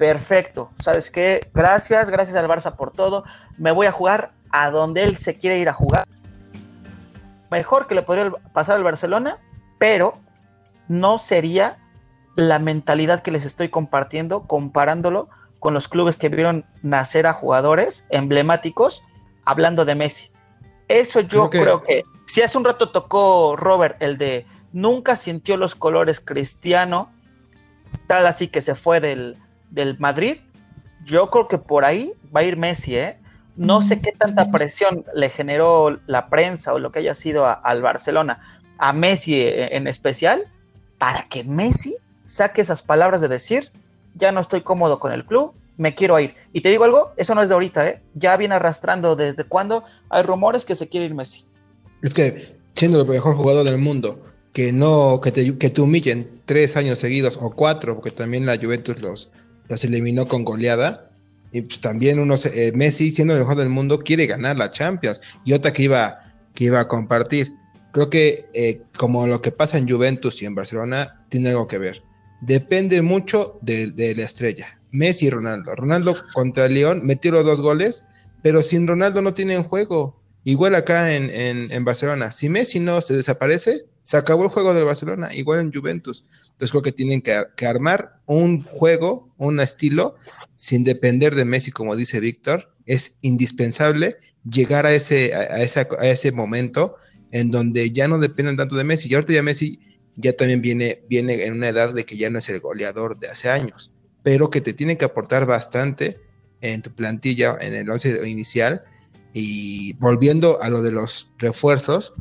S3: perfecto, ¿sabes qué? Gracias, gracias al Barça por todo. Me voy a jugar a donde él se quiere ir a jugar. Mejor que le podría pasar al Barcelona, pero no sería la mentalidad que les estoy compartiendo, comparándolo con los clubes que vieron nacer a jugadores emblemáticos, hablando de Messi. Eso yo creo que, si hace un rato tocó Robert el de nunca sintió los colores cristiano, tal así que se fue del, del Madrid, yo creo que por ahí va a ir Messi, ¿eh? No sé qué tanta presión le generó la prensa o lo que haya sido al Barcelona, a Messi eh, en especial, para que Messi saque esas palabras de decir, ya no estoy cómodo con el club, me quiero ir. Y te digo algo, eso no es de ahorita, ¿eh? Ya viene arrastrando desde cuando hay rumores que se quiere ir Messi.
S1: Es que siendo el mejor jugador del mundo, que no, que te, que te humillen tres años seguidos o cuatro, porque también la Juventus los, los eliminó con goleada. Y pues también uno, eh, Messi, siendo el mejor del mundo, quiere ganar la Champions. Y otra que iba, que iba a compartir. Creo que eh, como lo que pasa en Juventus y en Barcelona, tiene algo que ver depende mucho de, la estrella. Messi y Ronaldo. Ronaldo contra León metió los dos goles, pero sin Ronaldo no tienen juego. Igual acá en, en, Barcelona. Si Messi no se desaparece, se acabó el juego de Barcelona, igual en Juventus. Entonces creo que tienen que, armar un juego, un estilo, sin depender de Messi, como dice Víctor. Es indispensable llegar a ese, a, a ese momento en donde ya no dependen tanto de Messi. Y ahorita ya Messi ya también viene, viene en una edad de que ya no es el goleador de hace años, pero que te tiene que aportar bastante en tu plantilla, en el once inicial. Y volviendo a lo de los refuerzos,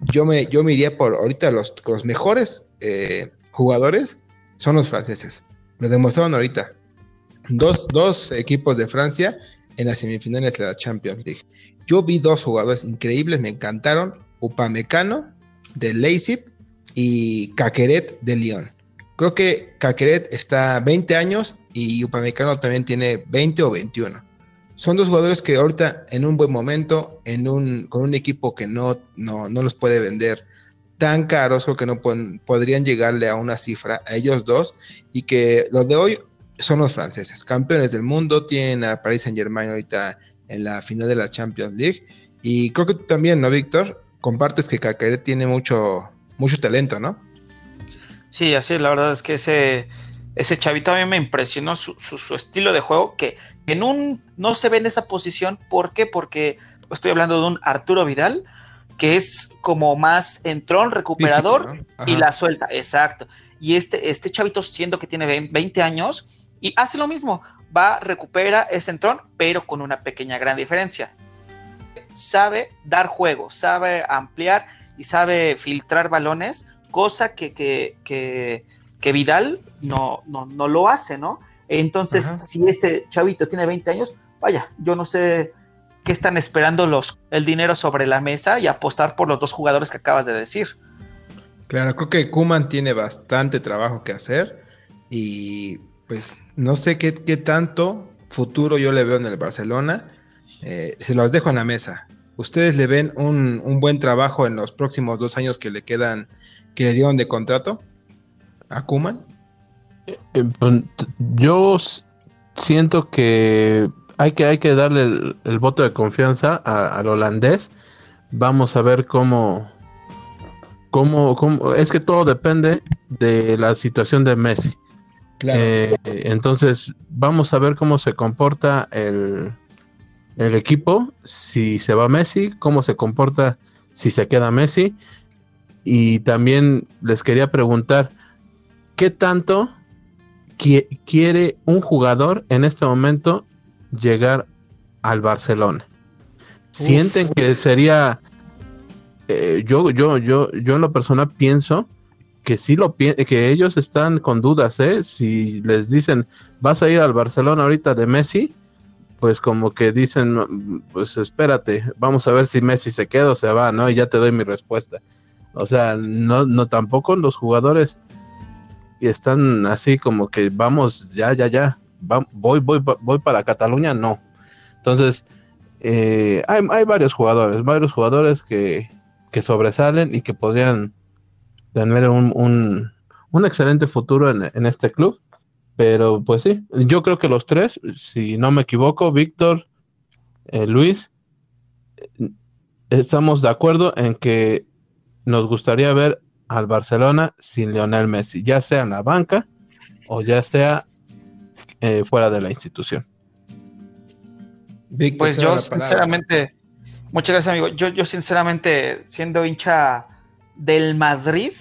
S1: yo me, yo me iría por ahorita los, los mejores eh, jugadores son los franceses. Lo demostraron ahorita. Dos, dos equipos de Francia en las semifinales de la Champions League. Yo vi dos jugadores increíbles, me encantaron, Upamecano de Leipzig y Caqueret de Lyon. Creo que Caqueret está 20 años y Upamecano también tiene 20 o 21. Son dos jugadores que ahorita en un buen momento, en un, con un equipo que no, no, los puede vender tan caros, creo que no podrían llegarle a una cifra a ellos dos y que los de hoy son los franceses, campeones del mundo, tienen a Paris Saint Germain ahorita en la final de la Champions League y creo que tú también, ¿no, Víctor? Compartes que Caqueret tiene mucho, mucho talento, ¿no?
S3: Sí, así la verdad es que ese, ese chavito a mí me impresionó su, estilo de juego, que en un no se ve en esa posición. ¿Por qué? Porque estoy hablando de un Arturo Vidal, que es como más entrón, recuperador y la suelta, exacto. Y este, este chavito, siendo que tiene 20 años, y hace lo mismo, va, recupera ese entrón, pero con una pequeña gran diferencia. Sabe dar juego, sabe ampliar y sabe filtrar balones cosa que, que, Vidal no, no, no, lo hace, ¿no? Entonces, si este chavito tiene 20 años, vaya, yo no sé qué están esperando los, el dinero sobre la mesa y apostar por los dos jugadores que acabas de decir.
S1: Claro, creo que Kuman tiene bastante trabajo que hacer y pues no sé qué, qué tanto futuro yo le veo en el Barcelona. Eh, se los dejo en la mesa. ¿Ustedes le ven un, un, buen trabajo en los próximos dos años que le quedan que le dieron de contrato a Kuman?
S2: Eh, eh, pues, yo siento que hay que, hay que darle el, voto de confianza al holandés. Vamos a ver cómo, cómo, cómo, es que todo depende de la situación de Messi. Eh, entonces, vamos a ver cómo se comporta el, el equipo, si se va Messi, cómo se comporta si se queda Messi y también les quería preguntar, ¿qué tanto quiere un jugador en este momento llegar al Barcelona? ¿Sienten que sería... Eh, yo, yo, yo, yo en lo personal pienso que sí lo que ellos están con dudas, ¿eh? Si les dicen, vas a ir al Barcelona ahorita de Messi, pues como que dicen, pues espérate, vamos a ver si Messi se queda o se va, ¿no? Y ya te doy mi respuesta. O sea, no, no tampoco los jugadores están así como que vamos, ya, ya, ya, voy, voy, voy para Cataluña, no. Entonces, eh, hay, varios jugadores, varios jugadores que, sobresalen y que podrían tener un, excelente futuro en, este club. Pero pues sí, yo creo que los tres, si no me equivoco, Víctor, eh, Luis, eh, estamos de acuerdo en que nos gustaría ver al Barcelona sin Lionel Messi, ya sea en la banca o ya sea eh, fuera de la institución.
S3: pues yo sinceramente, muchas gracias amigo, yo, yo sinceramente siendo hincha del Madrid,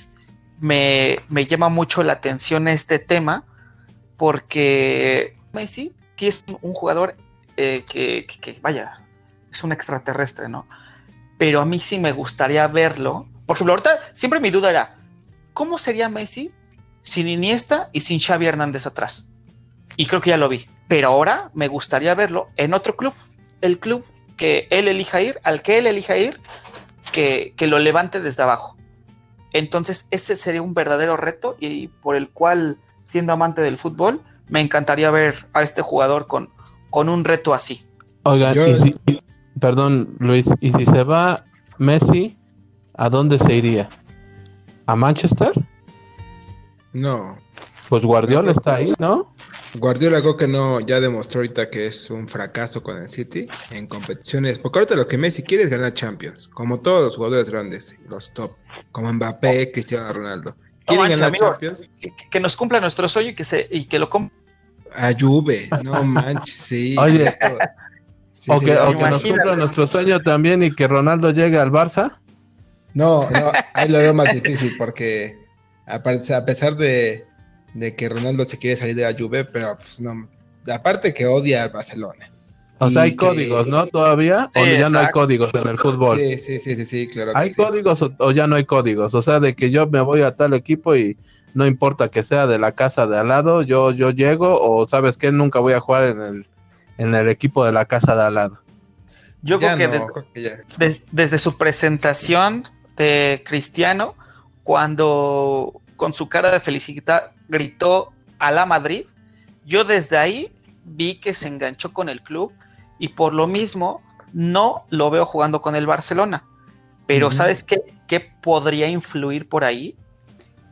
S3: me, llama mucho la atención este tema porque Messi sí es un jugador eh, que, que, vaya, es un extraterrestre, ¿no? Pero a mí sí me gustaría verlo por ejemplo, ahorita siempre mi duda era, ¿cómo sería Messi sin Iniesta y sin Xavi Hernández atrás? Y creo que ya lo vi. Pero ahora me gustaría verlo en otro club. El club que él elija ir, al que él elija ir, que, lo levante desde abajo. Entonces, ese sería un verdadero reto y por el cual, siendo amante del fútbol, me encantaría ver a este jugador con, con un reto así.
S2: Oigan, perdón, Luis, y si se va Messi, ¿a dónde se iría? ¿A Manchester?
S1: No.
S2: Pues Guardiola está ahí, ¿no?
S1: Guardiola creo que no, ya demostró ahorita que es un fracaso con el City en competiciones. Porque ahorita lo que Messi quiere es ganar Champions, como todos los jugadores grandes, los top, como Mbappé, Cristiano Ronaldo.
S3: Quieren ganar Champions. Que, nos cumpla nuestro sueño y que, se, y que lo
S1: A Juve, no manches, sí. [LAUGHS]
S2: Oye, o que, nos cumpla nuestro sueño también y que Ronaldo llegue al Barça.
S1: No, no, ahí lo veo más difícil porque a pesar de, que Ronaldo se quiere salir de la Juve, pero pues no, aparte que odia al Barcelona.
S2: O sea, hay códigos, ¿no? Todavía, o ya no hay códigos en el fútbol.
S1: Sí, sí, sí, sí, sí claro.
S2: ¿Hay códigos o, ya no hay códigos? O sea, de que yo me voy a tal equipo y no importa que sea de la casa de al lado, yo, yo llego, o sabes que nunca voy a jugar en el, en el equipo de la casa de al lado.
S3: Yo creo que, desde su presentación de Cristiano, cuando con su cara de felicidad gritó a la Madrid, yo desde ahí vi que se enganchó con el club y por lo mismo no lo veo jugando con el Barcelona. Pero ¿sabes qué, qué podría influir por ahí?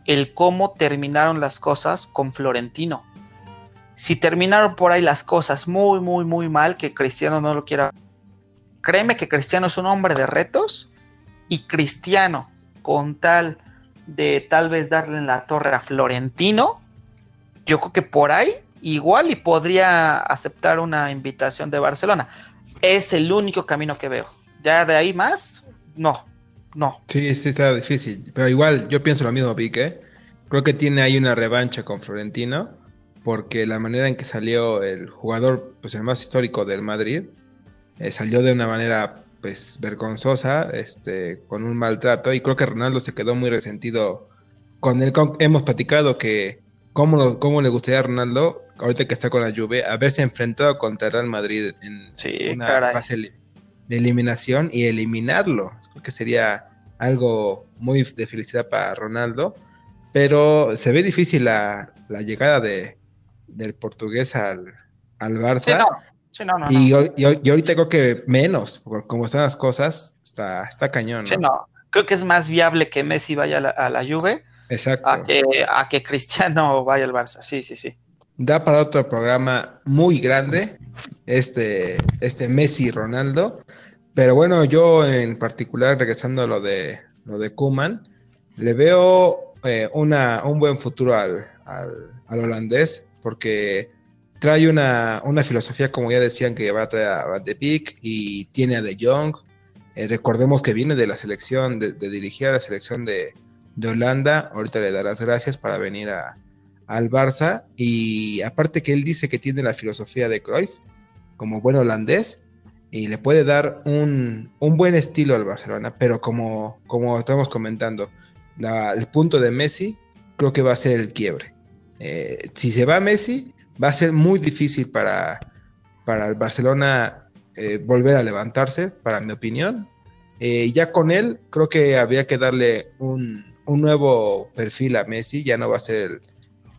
S3: El cómo terminaron las cosas con Florentino. Si terminaron por ahí las cosas muy, muy, muy mal, que Cristiano no lo quiera. Créeme que Cristiano es un hombre de retos y Cristiano, con tal de tal vez darle en la torre a Florentino, yo creo que por ahí igual y podría aceptar una invitación de Barcelona. Es el único camino que veo. Ya de ahí más, no, no.
S1: Sí, sí está difícil. Pero igual yo pienso lo mismo, Pique. Creo que tiene ahí una revancha con Florentino, porque la manera en que salió el jugador, pues el más histórico del Madrid, eh, salió de una manera pues vergonzosa, este, con un maltrato, y creo que Ronaldo se quedó muy resentido con él. Hemos platicado que cómo, cómo le gustaría a Ronaldo, ahorita que está con la Juve, haberse enfrentado contra Real Madrid en una fase de eliminación y eliminarlo. Creo que sería algo muy de felicidad para Ronaldo, pero se ve difícil la, llegada de, del portugués al, al Barça. Y, ahorita creo que menos, porque como están las cosas, está, está cañón.
S3: ¿no? Creo que es más viable que Messi vaya a la, a la Juve
S1: Exacto.
S3: A que, a que Cristiano [LAUGHS] vaya al Barça. Sí, sí, sí.
S1: Da para otro programa muy grande, este, este Messi Ronaldo. Pero bueno, yo en particular, regresando a lo de lo de Kuman, le veo eh, una, un buen futuro al, holandés, porque trae una, filosofía, como ya decían, que va a traer a De Beek y tiene a De Jong. Eh, recordemos que viene de la selección, de dirigir a la selección de, de Holanda. Ahorita le darás gracias para venir al Barça. Y aparte que él dice que tiene la filosofía de Cruyff como buen holandés y le puede dar un, buen estilo al Barcelona. Pero como, como estamos comentando, el punto de Messi creo que va a ser el quiebre. Eh, si se va Messi, va a ser muy difícil para, para el Barcelona eh, volver a levantarse, para mi opinión. Eh, ya con él, creo que había que darle un, un nuevo perfil a Messi, ya no va a ser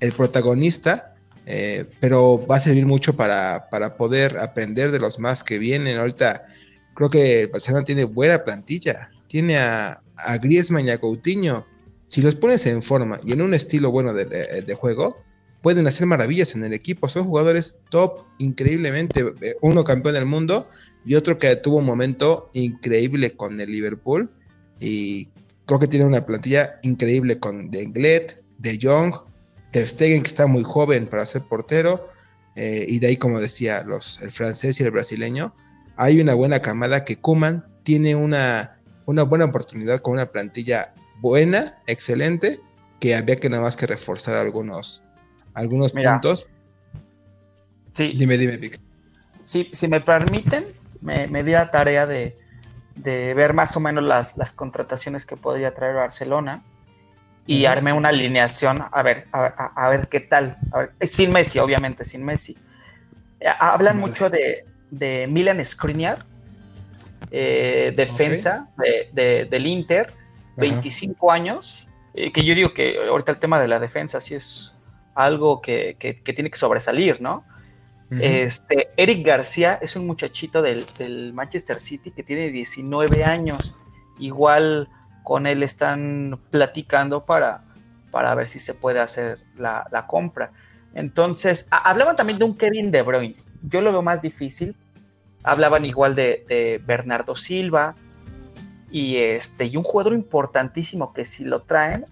S1: el, protagonista, eh, pero va a servir mucho para, poder aprender de los más que vienen. Ahorita creo que Barcelona tiene buena plantilla, tiene a, a Griezmann y a Coutinho. Si los pones en forma y en un estilo bueno de, juego, pueden hacer maravillas en el equipo. Son jugadores top, increíblemente. Eh, uno campeón del mundo y otro que tuvo un momento increíble con el Liverpool. Y Creo que tiene una plantilla increíble con Denglet, De Jong, Ter Stegen, que está muy joven para ser portero, eh, y de ahí, como decía, el francés y el brasileño. Hay una buena camada que Kuman tiene una, una buena oportunidad con una plantilla buena, excelente, que había que nada más que reforzar algunos, algunos puntos.
S3: Sí.
S1: Dime, dime,
S3: Sí, si me permiten, me, me di la tarea de, de ver más o menos las, contrataciones que podría traer Barcelona y armé una alineación a ver, a, ver qué tal. sin Messi, obviamente, sin Messi. Eh, hablan mucho de, de Milan Skriniar, eh, defensa del Inter, 25 años, eh, que yo digo que ahorita el tema de la defensa sí es algo que, que tiene que sobresalir, ¿no? este, Eric García es un muchachito del, Manchester City que tiene 19 años. Igual con él están platicando para, para ver si se puede hacer la, compra. Entonces, hablaban también de un Kevin De Bruyne. Yo lo veo más difícil. Hablaban igual de, Bernardo Silva y, este, y un jugador importantísimo que si lo traen,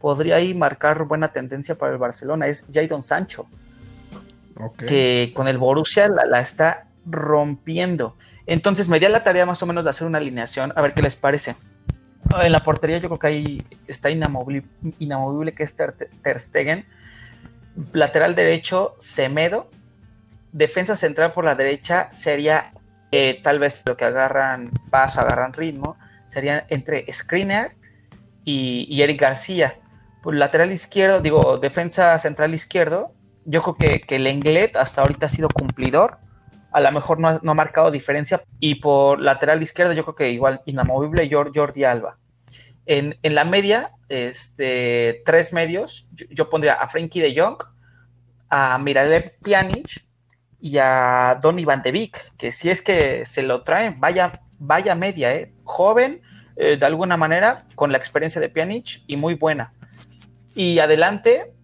S3: podría ahí marcar buena tendencia para el Barcelona. Es Jadon Sancho que con el Borussia la, está rompiendo. Entonces me di la tarea más o menos de hacer una alineación, a ver qué les parece. En la portería yo creo que ahí está inamovible, inamovible que es Ter, Stegen. Lateral derecho, Semedo. Defensa central por la derecha sería eh, tal vez lo que agarran paso, agarran ritmo. Sería entre Screener y, y Eric García. Por lateral izquierdo, digo, defensa central izquierdo, yo creo que, que el Englet hasta ahorita ha sido cumplidor. a lo mejor no ha, marcado diferencia. Y por lateral izquierda, yo creo que igual inamovible Jordi Alba. En, la media, este, tres medios, yo, pondría a Frankie de Jong, a Miralem Pjanic y a Donny Van de Beek, que si es que se lo traen, vaya, vaya media, ¿eh? joven, eh, de alguna manera, con la experiencia de Pjanic y muy buena. Y adelante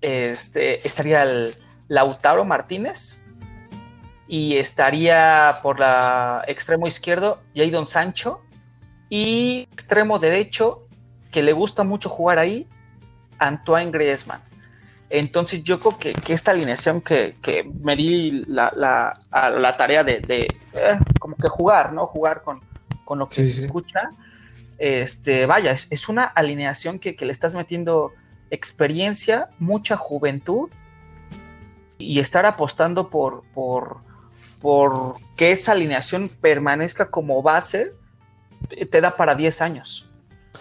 S3: este, estaría el Lautaro Martínez y estaría por la extremo izquierdo Jadon Sancho y extremo derecho, que le gusta mucho jugar ahí, Antoine Griezmann. Entonces yo creo que, esta alineación que, me di la, la, tarea de, eh, como que jugar, ¿no? Jugar con, lo que se escucha. Este, vaya, es, una alineación que, le estás metiendo experiencia, mucha juventud y estar apostando por, por, por que esa alineación permanezca como base te da para 10 años.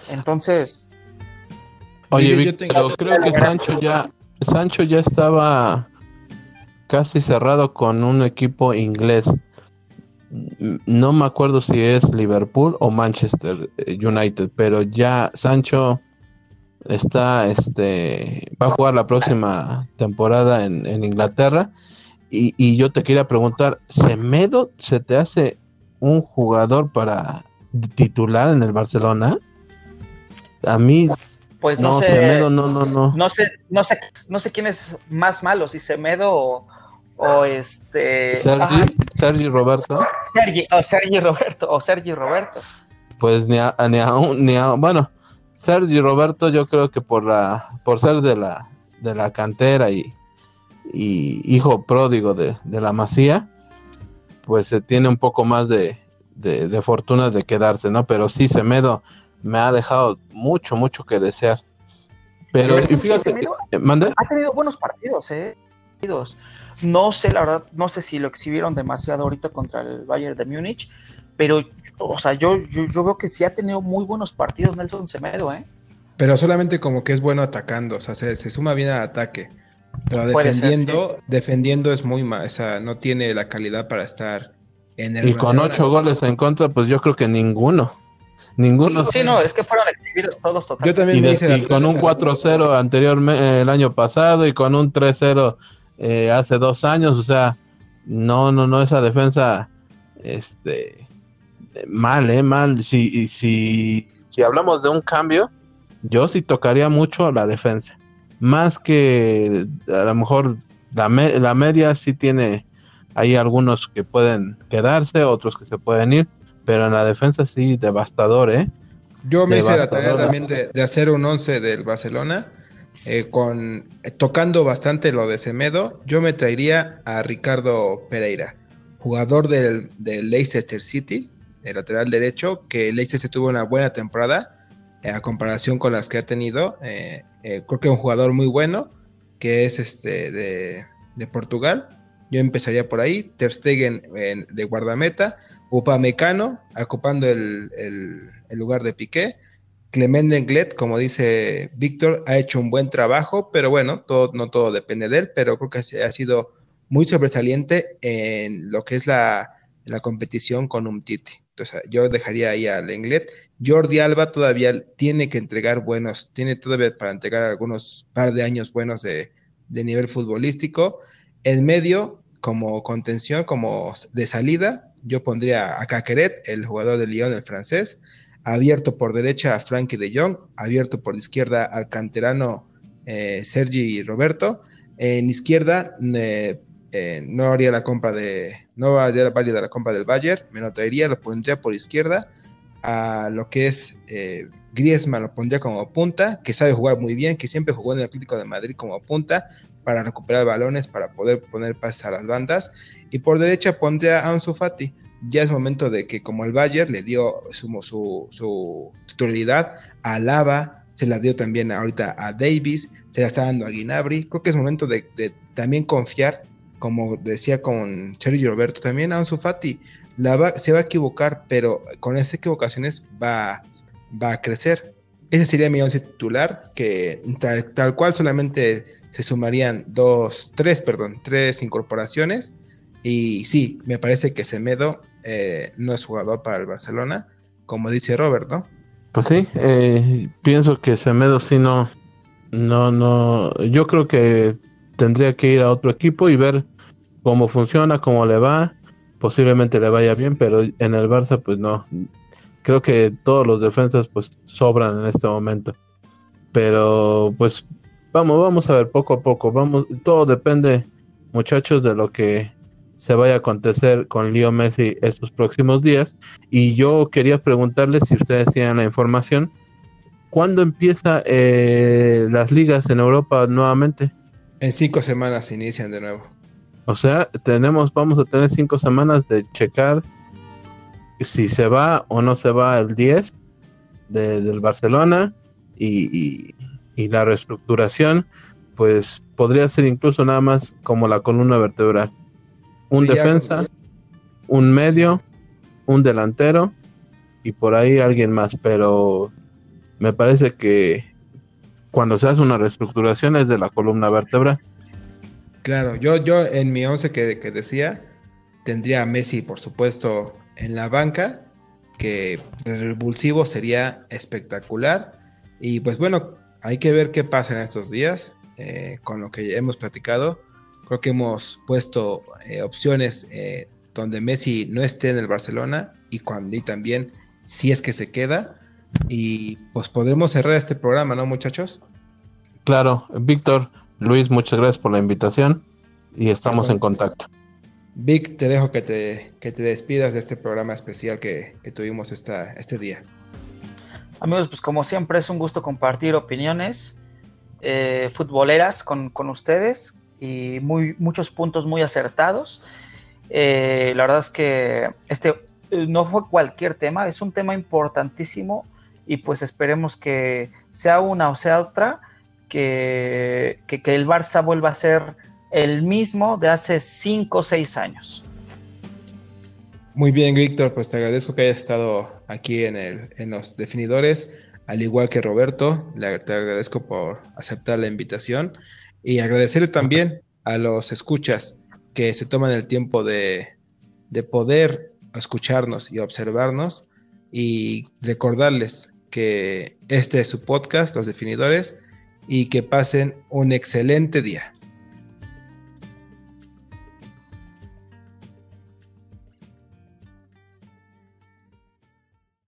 S3: Entonces.
S2: Oye, pero creo que Sancho ya, Sancho ya estaba casi cerrado con un equipo inglés. No me acuerdo si es Liverpool o Manchester United, pero ya Sancho está, este, va a jugar la próxima temporada en, Inglaterra. Y, y, yo te quería preguntar, ¿Semedo se te hace un jugador para titular en el Barcelona. A mí
S3: pues no, sé, Semedo, no, no, no. No sé, no sé, no sé quién es más malo, si Semedo o, este
S2: Sergi, Sergi Roberto.
S3: Sergi, o Sergi Roberto, o Sergi Roberto.
S2: Pues ni a, ni ni bueno, Sergi Roberto yo creo que por la, por ser de la, de la cantera y, y hijo pródigo de, de la Masía, pues se tiene un poco más de, de, fortuna de quedarse, ¿no? Pero sí, Semedo me ha dejado mucho, mucho que desear. Pero, fíjate,
S3: eh, ha tenido buenos partidos, ¿eh? No sé, la verdad, no sé si lo exhibieron demasiado ahorita contra el Bayern de Múnich, pero, o sea, yo, yo, veo que sí ha tenido muy buenos partidos Nelson Semedo, ¿eh?
S1: Pero solamente como que es bueno atacando, o sea, se, suma bien al ataque. Pero defendiendo, defendiendo es muy mal, o sea, no tiene la calidad para estar
S2: y con ocho goles en contra, pues yo creo que ninguno. Ninguno.
S3: Sí, no, es que fueron exhibidos todos totalmente.
S2: Yo también y, con un 4-0 anteriormente el año pasado y con un 3-0 eh, hace dos años, o sea, no, no, no, esa defensa, este, mal, eh, mal. Si, si, si hablamos de un cambio, yo sí tocaría mucho la defensa. Más que a lo mejor la, la media sí tiene hay algunos que pueden quedarse, otros que se pueden ir, pero en la defensa sí, devastador, ¿eh?
S1: Yo me hice la tarea también de, hacer un 11 del Barcelona, eh, con eh, tocando bastante lo de Semedo, yo me traería a Ricardo Pereira, jugador del, Leicester City, el lateral derecho, que Leicester tuvo una buena temporada eh, a comparación con las que ha tenido. creo que un jugador muy bueno, que es este de, de Portugal yo empezaría por ahí. Ter Stegen de guardameta. Upamecano ocupando el, lugar de Piqué. Clement Englet, como dice Víctor, ha hecho un buen trabajo, pero bueno, todo, no todo depende de él, pero creo que ha sido muy sobresaliente en lo que es la, la competición con un Yo dejaría ahí al Englet. Jordi Alba todavía tiene que entregar buenos, tiene todavía para entregar algunos par de años buenos de, de nivel futbolístico. En medio, como contención, como de salida, yo pondría a Caqueret, el jugador del Lyon, el francés, abierto por derecha a Frankie de Jong, abierto por izquierda al canterano eh, Sergi Roberto, en izquierda eh, eh, no haría la compra de, no haría válida la compra del Bayern, me lo traería, lo pondría por izquierda a lo que es Griezmann lo pondría como punta, que sabe jugar muy bien, que siempre jugó en el Atlético de Madrid como punta para recuperar balones, para poder poner pases a las bandas. Y por derecha pondría a Ansu Fati. Ya es momento de que como el Bayern le dio su, su, titularidad a Lava, se la dio también ahorita a Davis, se la está dando a Guinabri. Creo que es momento de, también confiar, como decía con Sergio Roberto, también Ansu Fati. Se va a equivocar, pero con esas equivocaciones va va a crecer. Ese sería mi once titular, que tal, cual solamente se sumarían dos, tres, perdón, tres incorporaciones. Y sí, me parece que Semedo eh, no es jugador para el Barcelona, como dice Robert, ¿no?
S2: Pues sí, eh, pienso que Semedo sí no, no, no, yo creo que tendría que ir a otro equipo y ver cómo funciona, cómo le va, posiblemente le vaya bien, pero en el Barça pues no, creo que todos los defensas pues sobran en este momento, pero pues vamos, vamos a ver poco a poco, vamos, todo depende muchachos de lo que se vaya a acontecer con Leo Messi estos próximos días. Y yo quería preguntarles si ustedes tienen la información. ¿Cuándo empieza eh, las ligas en Europa nuevamente?
S1: En cinco semanas inician de nuevo.
S2: O sea, tenemos, vamos a tener cinco semanas de checar si se va o no se va el 10 del Barcelona y, y la reestructuración, pues podría ser incluso nada más como la columna vertebral un defensa, un medio, un delantero y por ahí alguien más, pero me parece que cuando se hace una reestructuración es de la columna vertebral.
S1: Claro, yo, yo en mi once que, decía, tendría a Messi, por supuesto, en la banca, que el revulsivo sería espectacular. Y pues bueno, hay que ver qué pasa en estos días eh, con lo que hemos platicado. Creo que hemos puesto eh, opciones eh, donde Messi no esté en el Barcelona y cuando y también si es que se queda. Y pues podremos cerrar este programa, ¿no, muchachos?
S2: Claro, Víctor, Luis, muchas gracias por la invitación y estamos en contacto.
S1: Vic, te dejo que te, que te despidas de este programa especial que, tuvimos esta, este día.
S3: Amigos, pues como siempre es un gusto compartir opiniones eh, futboleras con, con, ustedes y muy, muchos puntos muy acertados. Eh, la verdad es que este eh, no fue cualquier tema, es un tema importantísimo y pues esperemos que sea una o sea otra, que, que, el Barça vuelva a ser el mismo de hace 5 o 6 años.
S1: Muy bien, Víctor, pues te agradezco que hayas estado aquí en, el, en los definidores, al igual que Roberto, le, te agradezco por aceptar la invitación. Y agradecerle también a los escuchas que se toman el tiempo de, de poder escucharnos y observarnos y recordarles que este es su podcast, Los Definidores, y que pasen un excelente día.